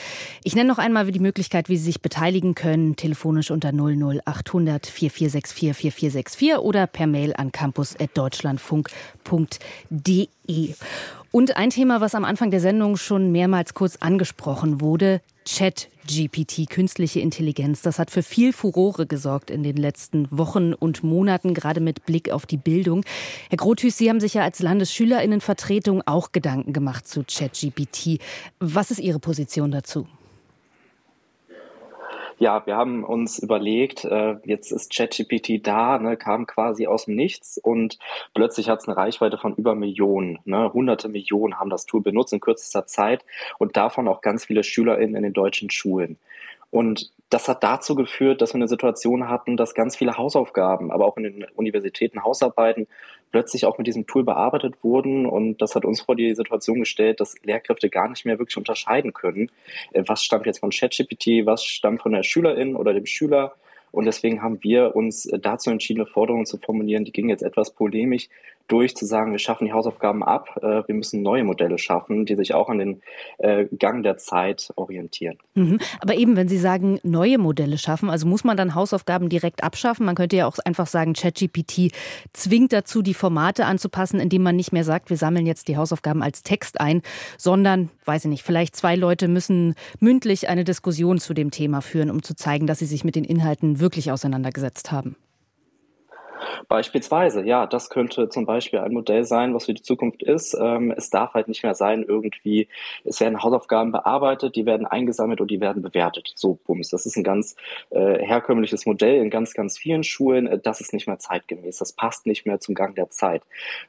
Ich nenne noch einmal die Möglichkeit, wie Sie sich beteiligen können. Telefonisch unter 00800 4464 4464 oder per Mail an campus.deutschlandfunk.de. Und ein Thema, was am Anfang der Sendung schon mehrmals kurz angesprochen wurde, Chat-GPT, künstliche Intelligenz. Das hat für viel Furore gesorgt in den letzten Wochen und Monaten, gerade mit Blick auf die Bildung. Herr Grothüß, Sie haben sich ja als Landesschülerinnenvertretung auch Gedanken gemacht zu Chat-GPT. Was ist Ihre Position dazu? Ja, wir haben uns überlegt, äh, jetzt ist ChatGPT da, ne, kam quasi aus dem Nichts und plötzlich hat es eine Reichweite von über Millionen. Ne, hunderte Millionen haben das Tool benutzt in kürzester Zeit und davon auch ganz viele SchülerInnen in den deutschen Schulen. Und das hat dazu geführt, dass wir eine Situation hatten, dass ganz viele Hausaufgaben, aber auch in den Universitäten Hausarbeiten plötzlich auch mit diesem Tool bearbeitet wurden. Und das hat uns vor die Situation gestellt, dass Lehrkräfte gar nicht mehr wirklich unterscheiden können, äh, was stammt jetzt von ChatGPT, was stammt von der Schülerin oder dem Schüler. Und deswegen haben wir uns dazu entschieden, eine Forderung zu formulieren, die ging jetzt etwas polemisch, durch zu sagen, wir schaffen die Hausaufgaben ab, äh, wir müssen neue Modelle schaffen, die sich auch an den äh, Gang der Zeit orientieren. Mhm. Aber eben, wenn Sie sagen, neue Modelle schaffen, also muss man dann Hausaufgaben direkt abschaffen? Man könnte ja auch einfach sagen, ChatGPT zwingt dazu, die Formate anzupassen, indem man nicht mehr sagt, wir sammeln jetzt die Hausaufgaben als Text ein, sondern, weiß ich nicht, vielleicht zwei Leute müssen mündlich eine Diskussion zu dem Thema führen, um zu zeigen, dass sie sich mit den Inhalten wirklich auseinandergesetzt haben. Beispielsweise, ja, das könnte zum Beispiel ein Modell sein, was für die Zukunft ist. Ähm, es darf halt nicht mehr sein, irgendwie, es werden Hausaufgaben bearbeitet, die werden eingesammelt und die werden bewertet. So, bums. Das ist ein ganz äh, herkömmliches Modell in ganz, ganz vielen Schulen. Äh, das ist nicht mehr zeitgemäß. Das passt nicht mehr zum Gang der Zeit.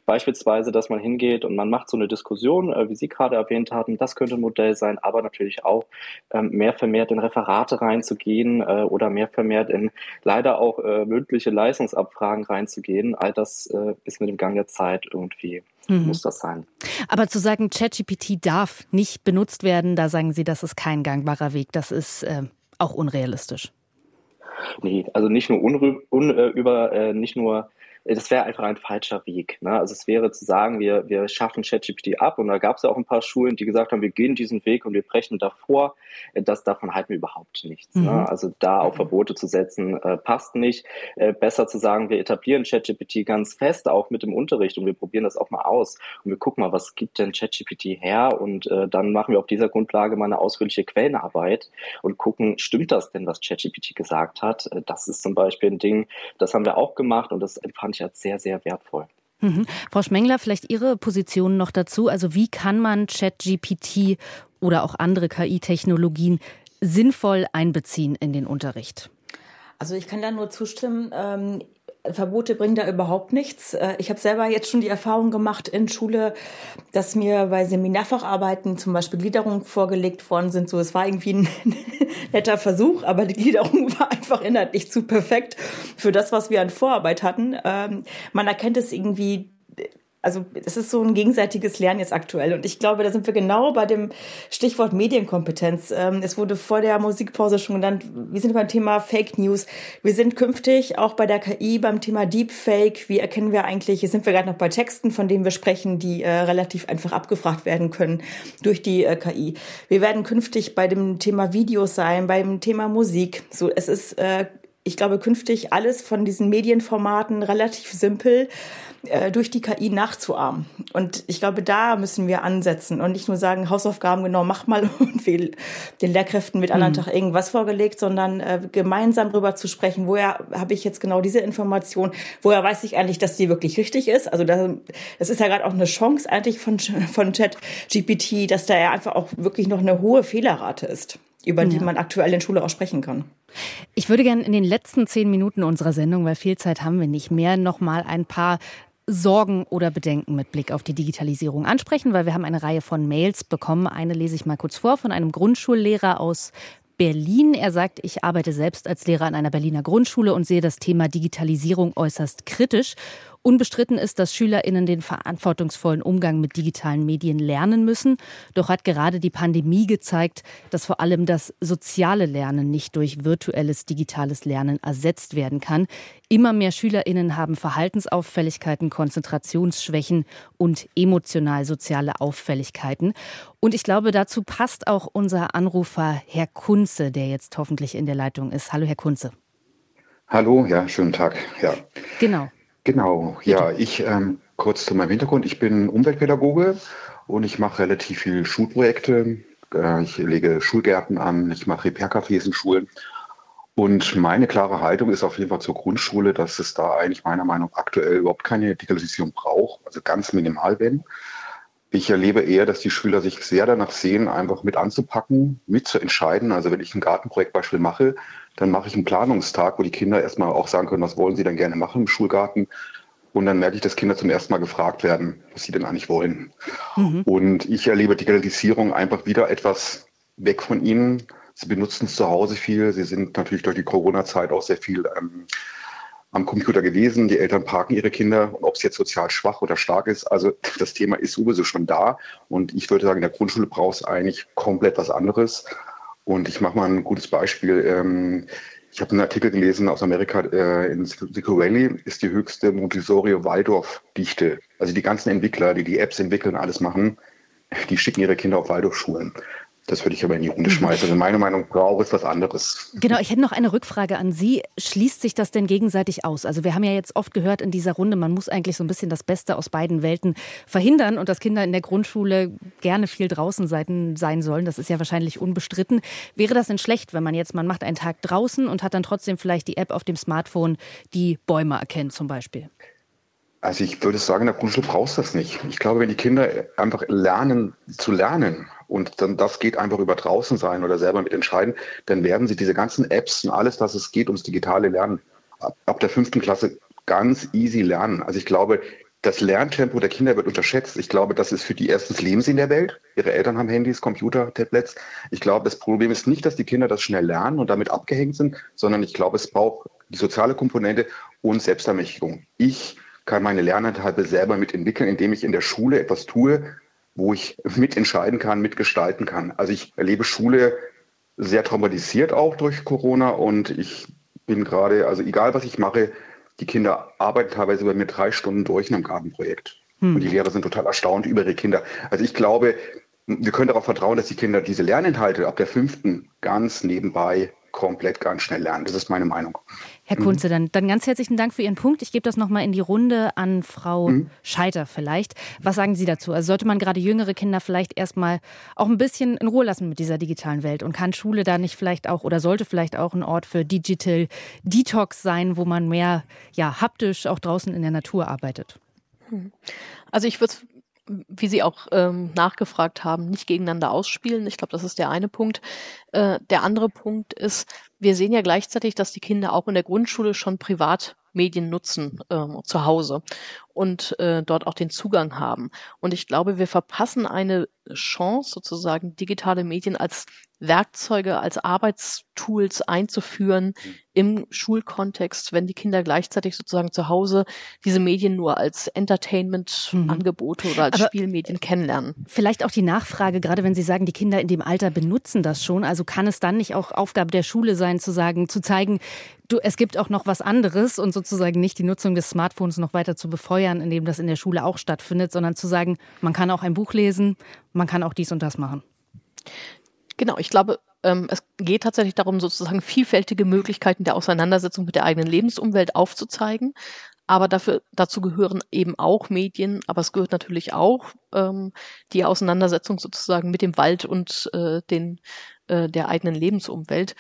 Beispielsweise, dass man hingeht und man macht so eine Diskussion, äh, wie Sie gerade erwähnt haben, das könnte ein Modell sein, aber natürlich auch ähm, mehr vermehrt in Referate reinzugehen äh, oder mehr vermehrt in leider auch äh, mündliche Leistungsabfragen reinzugehen. All das äh, ist mit dem Gang der Zeit irgendwie mhm. muss das sein. Aber zu sagen, ChatGPT darf nicht benutzt werden, da sagen Sie, das ist kein gangbarer Weg. Das ist äh, auch unrealistisch. Nee, also nicht nur unrü un, äh, über, äh, nicht nur das wäre einfach ein falscher Weg. Ne? Also es wäre zu sagen, wir, wir schaffen ChatGPT ab und da gab es ja auch ein paar Schulen, die gesagt haben, wir gehen diesen Weg und wir brechen davor. Das davon halten wir überhaupt nichts. Ne? Mhm. Ne? Also da auf Verbote zu setzen, äh, passt nicht. Äh, besser zu sagen, wir etablieren ChatGPT ganz fest, auch mit dem Unterricht und wir probieren das auch mal aus und wir gucken mal, was gibt denn ChatGPT her und äh, dann machen wir auf dieser Grundlage mal eine ausführliche Quellenarbeit und gucken, stimmt das denn, was ChatGPT gesagt hat? Äh, das ist zum Beispiel ein Ding, das haben wir auch gemacht und das empfand ich als sehr, sehr wertvoll. Mhm. Frau Schmengler, vielleicht Ihre Position noch dazu. Also wie kann man ChatGPT oder auch andere KI-Technologien sinnvoll einbeziehen in den Unterricht? Also ich kann da nur zustimmen. Verbote bringen da überhaupt nichts. Äh, ich habe selber jetzt schon die Erfahrung gemacht in Schule, dass mir bei Seminarfacharbeiten zum Beispiel Gliederungen vorgelegt worden sind. So, es war irgendwie ein <laughs> netter Versuch, aber die Gliederung <laughs> war einfach inhaltlich zu perfekt für das, was wir an Vorarbeit hatten. Ähm, man erkennt es irgendwie also es ist so ein gegenseitiges Lernen jetzt aktuell. Und ich glaube, da sind wir genau bei dem Stichwort Medienkompetenz. Ähm, es wurde vor der Musikpause schon genannt, wir sind beim Thema Fake News. Wir sind künftig auch bei der KI beim Thema Deepfake. Wie erkennen wir eigentlich, hier sind wir gerade noch bei Texten, von denen wir sprechen, die äh, relativ einfach abgefragt werden können durch die äh, KI. Wir werden künftig bei dem Thema Videos sein, beim Thema Musik. So, es ist äh, ich glaube, künftig alles von diesen Medienformaten relativ simpel äh, durch die KI nachzuahmen. Und ich glaube, da müssen wir ansetzen und nicht nur sagen, Hausaufgaben genau, mach mal <laughs> und den Lehrkräften mit anderen mhm. Tag irgendwas vorgelegt, sondern äh, gemeinsam darüber zu sprechen, woher habe ich jetzt genau diese Information, woher weiß ich eigentlich, dass die wirklich richtig ist. Also das, das ist ja gerade auch eine Chance eigentlich von, von Chat GPT, dass da ja einfach auch wirklich noch eine hohe Fehlerrate ist über die man aktuell in Schule auch sprechen kann. Ich würde gerne in den letzten zehn Minuten unserer Sendung, weil viel Zeit haben wir nicht mehr, noch mal ein paar Sorgen oder Bedenken mit Blick auf die Digitalisierung ansprechen, weil wir haben eine Reihe von Mails bekommen. Eine lese ich mal kurz vor von einem Grundschullehrer aus Berlin. Er sagt, ich arbeite selbst als Lehrer an einer Berliner Grundschule und sehe das Thema Digitalisierung äußerst kritisch. Unbestritten ist, dass SchülerInnen den verantwortungsvollen Umgang mit digitalen Medien lernen müssen. Doch hat gerade die Pandemie gezeigt, dass vor allem das soziale Lernen nicht durch virtuelles digitales Lernen ersetzt werden kann. Immer mehr SchülerInnen haben Verhaltensauffälligkeiten, Konzentrationsschwächen und emotional-soziale Auffälligkeiten. Und ich glaube, dazu passt auch unser Anrufer Herr Kunze, der jetzt hoffentlich in der Leitung ist. Hallo, Herr Kunze. Hallo, ja, schönen Tag. Ja. Genau. Genau, Bitte. ja, ich ähm, kurz zu meinem Hintergrund. Ich bin Umweltpädagoge und ich mache relativ viele Schulprojekte. Äh, ich lege Schulgärten an, ich mache Repair-Cafés in Schulen. Und meine klare Haltung ist auf jeden Fall zur Grundschule, dass es da eigentlich meiner Meinung nach aktuell überhaupt keine Digitalisierung braucht, also ganz minimal wenn. Ich erlebe eher, dass die Schüler sich sehr danach sehen, einfach mit anzupacken, mitzuentscheiden. Also wenn ich ein Gartenprojektbeispiel mache, dann mache ich einen Planungstag, wo die Kinder erstmal auch sagen können, was wollen sie denn gerne machen im Schulgarten. Und dann merke ich, dass Kinder zum ersten Mal gefragt werden, was sie denn eigentlich wollen. Mhm. Und ich erlebe Digitalisierung einfach wieder etwas weg von ihnen. Sie benutzen es zu Hause viel. Sie sind natürlich durch die Corona-Zeit auch sehr viel ähm, am Computer gewesen. Die Eltern parken ihre Kinder, ob es jetzt sozial schwach oder stark ist. Also das Thema ist sowieso schon da. Und ich würde sagen, in der Grundschule braucht es eigentlich komplett was anderes. Und ich mache mal ein gutes Beispiel. Ähm, ich habe einen Artikel gelesen aus Amerika, äh, in Silicon Valley ist die höchste Montessori-Waldorf-Dichte. Also die ganzen Entwickler, die die Apps entwickeln, alles machen, die schicken ihre Kinder auf Waldorfschulen. Das würde ich aber in die Runde schmeißen. Also meine Meinung braucht es was anderes. Genau, ich hätte noch eine Rückfrage an Sie. Schließt sich das denn gegenseitig aus? Also wir haben ja jetzt oft gehört in dieser Runde, man muss eigentlich so ein bisschen das Beste aus beiden Welten verhindern und dass Kinder in der Grundschule gerne viel draußen sein sollen. Das ist ja wahrscheinlich unbestritten. Wäre das denn schlecht, wenn man jetzt, man macht einen Tag draußen und hat dann trotzdem vielleicht die App auf dem Smartphone, die Bäume erkennt zum Beispiel? Also ich würde sagen, in der Grundschule brauchst du das nicht. Ich glaube, wenn die Kinder einfach lernen zu lernen und dann das geht einfach über draußen sein oder selber mit entscheiden, dann werden sie diese ganzen Apps und alles, was es geht ums digitale Lernen ab, der fünften Klasse ganz easy lernen. Also ich glaube, das Lerntempo der Kinder wird unterschätzt. Ich glaube, das ist für die erstens leben sie in der Welt. Ihre Eltern haben Handys, Computer, Tablets. Ich glaube, das Problem ist nicht, dass die Kinder das schnell lernen und damit abgehängt sind, sondern ich glaube, es braucht die soziale Komponente und Selbstermächtigung. Ich kann meine Lernanteile selber mitentwickeln, indem ich in der Schule etwas tue, wo ich mitentscheiden kann, mitgestalten kann. Also ich erlebe Schule sehr traumatisiert auch durch Corona und ich bin gerade, also egal was ich mache, die Kinder arbeiten teilweise bei mir drei Stunden durch in einem Gartenprojekt. Hm. Und die Lehrer sind total erstaunt über ihre Kinder. Also ich glaube, wir können darauf vertrauen, dass die Kinder diese Lerninhalte ab der fünften ganz nebenbei komplett ganz schnell lernen. Das ist meine Meinung. Herr mhm. Kunze, dann, dann ganz herzlichen Dank für Ihren Punkt. Ich gebe das nochmal in die Runde an Frau mhm. Scheiter vielleicht. Was sagen Sie dazu? Also sollte man gerade jüngere Kinder vielleicht erstmal auch ein bisschen in Ruhe lassen mit dieser digitalen Welt? Und kann Schule da nicht vielleicht auch oder sollte vielleicht auch ein Ort für Digital Detox sein, wo man mehr ja, haptisch auch draußen in der Natur arbeitet? Hm. Also ich würde es wie Sie auch ähm, nachgefragt haben, nicht gegeneinander ausspielen. Ich glaube, das ist der eine Punkt. Äh, der andere Punkt ist, wir sehen ja gleichzeitig, dass die Kinder auch in der Grundschule schon Privatmedien nutzen ähm, zu Hause und äh, dort auch den Zugang haben. Und ich glaube, wir verpassen eine Chance, sozusagen digitale Medien als Werkzeuge, als Arbeitstools einzuführen mhm. im Schulkontext, wenn die Kinder gleichzeitig sozusagen zu Hause diese Medien nur als Entertainment-Angebote mhm. oder als Aber Spielmedien kennenlernen. Vielleicht auch die Nachfrage, gerade wenn Sie sagen, die Kinder in dem Alter benutzen das schon. Also kann es dann nicht auch Aufgabe der Schule sein, zu sagen, zu zeigen, du, es gibt auch noch was anderes und sozusagen nicht die Nutzung des Smartphones noch weiter zu befeuern, indem das in der Schule auch stattfindet, sondern zu sagen, man kann auch ein Buch lesen, man kann auch dies und das machen. Genau, ich glaube, ähm, es geht tatsächlich darum, sozusagen vielfältige Möglichkeiten der Auseinandersetzung mit der eigenen Lebensumwelt aufzuzeigen. Aber dafür, dazu gehören eben auch Medien, aber es gehört natürlich auch ähm, die Auseinandersetzung sozusagen mit dem Wald und äh, den, äh, der eigenen Lebensumwelt.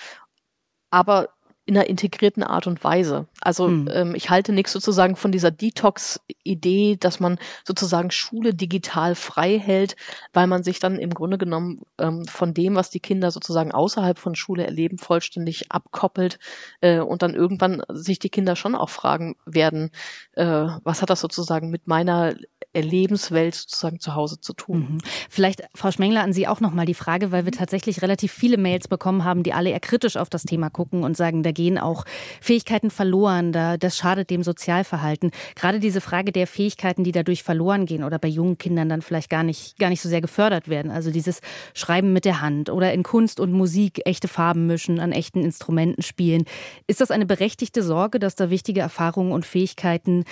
Aber in einer integrierten Art und Weise. Also mhm. ähm, ich halte nichts sozusagen von dieser Detox-Idee, dass man sozusagen Schule digital frei hält, weil man sich dann im Grunde genommen ähm, von dem, was die Kinder sozusagen außerhalb von Schule erleben, vollständig abkoppelt äh, und dann irgendwann sich die Kinder schon auch fragen werden, äh, was hat das sozusagen mit meiner Lebenswelt sozusagen zu Hause zu tun. Mhm. Vielleicht, Frau Schmengler, an Sie auch nochmal die Frage, weil wir tatsächlich relativ viele Mails bekommen haben, die alle eher kritisch auf das Thema gucken und sagen, da gehen auch Fähigkeiten verloren, da, das schadet dem Sozialverhalten. Gerade diese Frage der Fähigkeiten, die dadurch verloren gehen oder bei jungen Kindern dann vielleicht gar nicht, gar nicht so sehr gefördert werden. Also dieses Schreiben mit der Hand oder in Kunst und Musik echte Farben mischen, an echten Instrumenten spielen. Ist das eine berechtigte Sorge, dass da wichtige Erfahrungen und Fähigkeiten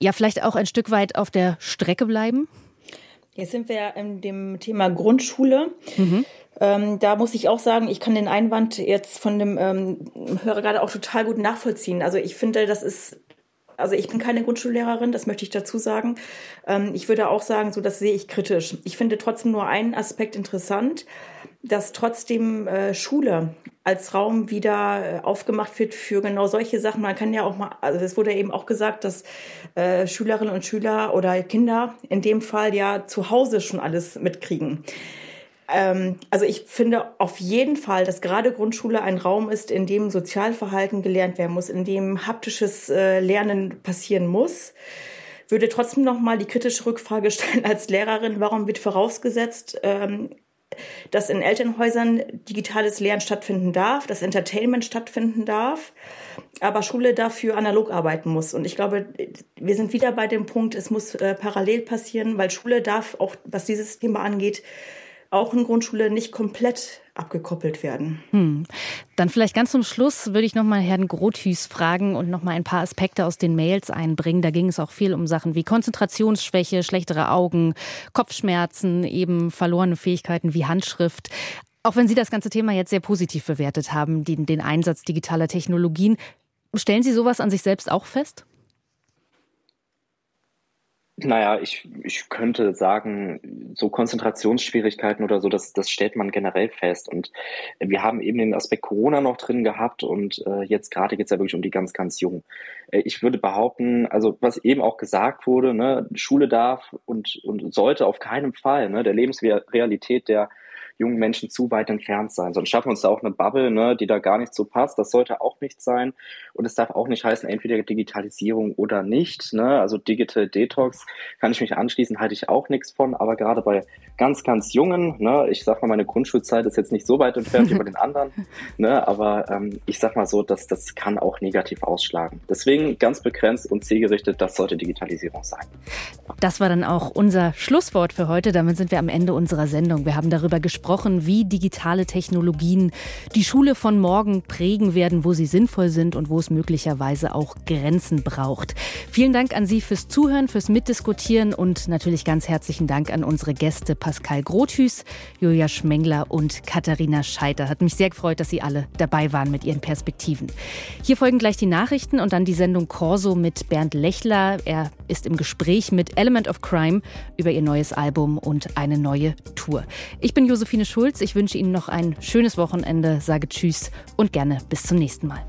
ja vielleicht auch ein Stück weit auf der Strecke bleiben? Jetzt sind wir in dem Thema Grundschule. Mhm. Ähm, da muss ich auch sagen, ich kann den Einwand jetzt von dem ähm, Hörer gerade auch total gut nachvollziehen. Also ich finde, das ist also ich bin keine Grundschullehrerin, das möchte ich dazu sagen. Ähm, ich würde auch sagen, so das sehe ich kritisch. Ich finde trotzdem nur einen Aspekt interessant, dass trotzdem äh, Schule als Raum wieder äh, aufgemacht wird für genau solche Sachen. Man kann ja auch mal, also es wurde eben auch gesagt, dass äh, Schülerinnen und Schüler oder Kinder in dem Fall ja zu Hause schon alles mitkriegen. Ähm, also ich finde auf jeden Fall, dass gerade Grundschule ein Raum ist, in dem Sozialverhalten gelernt werden muss, in dem haptisches äh, Lernen passieren muss würde trotzdem noch mal die kritische Rückfrage stellen als Lehrerin, warum wird vorausgesetzt, ähm, dass in Elternhäusern digitales Lernen stattfinden darf, dass Entertainment stattfinden darf, aber Schule dafür analog arbeiten muss. Und ich glaube, wir sind wieder bei dem Punkt, es muss äh, parallel passieren, weil Schule darf auch, was dieses Thema angeht, auch in Grundschule nicht komplett abgekoppelt werden. Hm. Dann vielleicht ganz zum Schluss würde ich noch mal Herrn Grothüß fragen und noch mal ein paar Aspekte aus den Mails einbringen. Da ging es auch viel um Sachen wie Konzentrationsschwäche, schlechtere Augen, Kopfschmerzen, eben verlorene Fähigkeiten wie Handschrift. Auch wenn Sie das ganze Thema jetzt sehr positiv bewertet haben, den, den Einsatz digitaler Technologien, stellen Sie sowas an sich selbst auch fest? Naja, ich, ich könnte sagen, so Konzentrationsschwierigkeiten oder so, das, das stellt man generell fest. Und wir haben eben den Aspekt Corona noch drin gehabt und äh, jetzt gerade geht es ja wirklich um die ganz, ganz Jungen. Äh, ich würde behaupten, also was eben auch gesagt wurde, ne, Schule darf und, und sollte auf keinen Fall ne, der Lebensrealität der jungen Menschen zu weit entfernt sein. Sonst schaffen wir uns da auch eine Bubble, ne, die da gar nicht so passt. Das sollte auch nicht sein. Und es darf auch nicht heißen, entweder Digitalisierung oder nicht. Ne? Also Digital Detox kann ich mich anschließen, halte ich auch nichts von. Aber gerade bei ganz, ganz Jungen, ne, ich sag mal, meine Grundschulzeit ist jetzt nicht so weit entfernt wie bei den anderen, <laughs> ne, aber ähm, ich sag mal so, dass das kann auch negativ ausschlagen. Deswegen ganz begrenzt und zielgerichtet, das sollte Digitalisierung sein. Das war dann auch unser Schlusswort für heute. Damit sind wir am Ende unserer Sendung. Wir haben darüber gesprochen, wie digitale Technologien die Schule von morgen prägen werden, wo sie sinnvoll sind und wo es möglicherweise auch Grenzen braucht. Vielen Dank an Sie fürs Zuhören, fürs Mitdiskutieren und natürlich ganz herzlichen Dank an unsere Gäste Pascal Grothüß, Julia Schmengler und Katharina Scheiter. Hat mich sehr gefreut, dass Sie alle dabei waren mit Ihren Perspektiven. Hier folgen gleich die Nachrichten und dann die Sendung Corso mit Bernd Lechler. Er ist im Gespräch mit Element of Crime über ihr neues Album und eine neue Tour. Ich bin Josephine Schulz. Ich wünsche Ihnen noch ein schönes Wochenende, sage Tschüss und gerne bis zum nächsten Mal.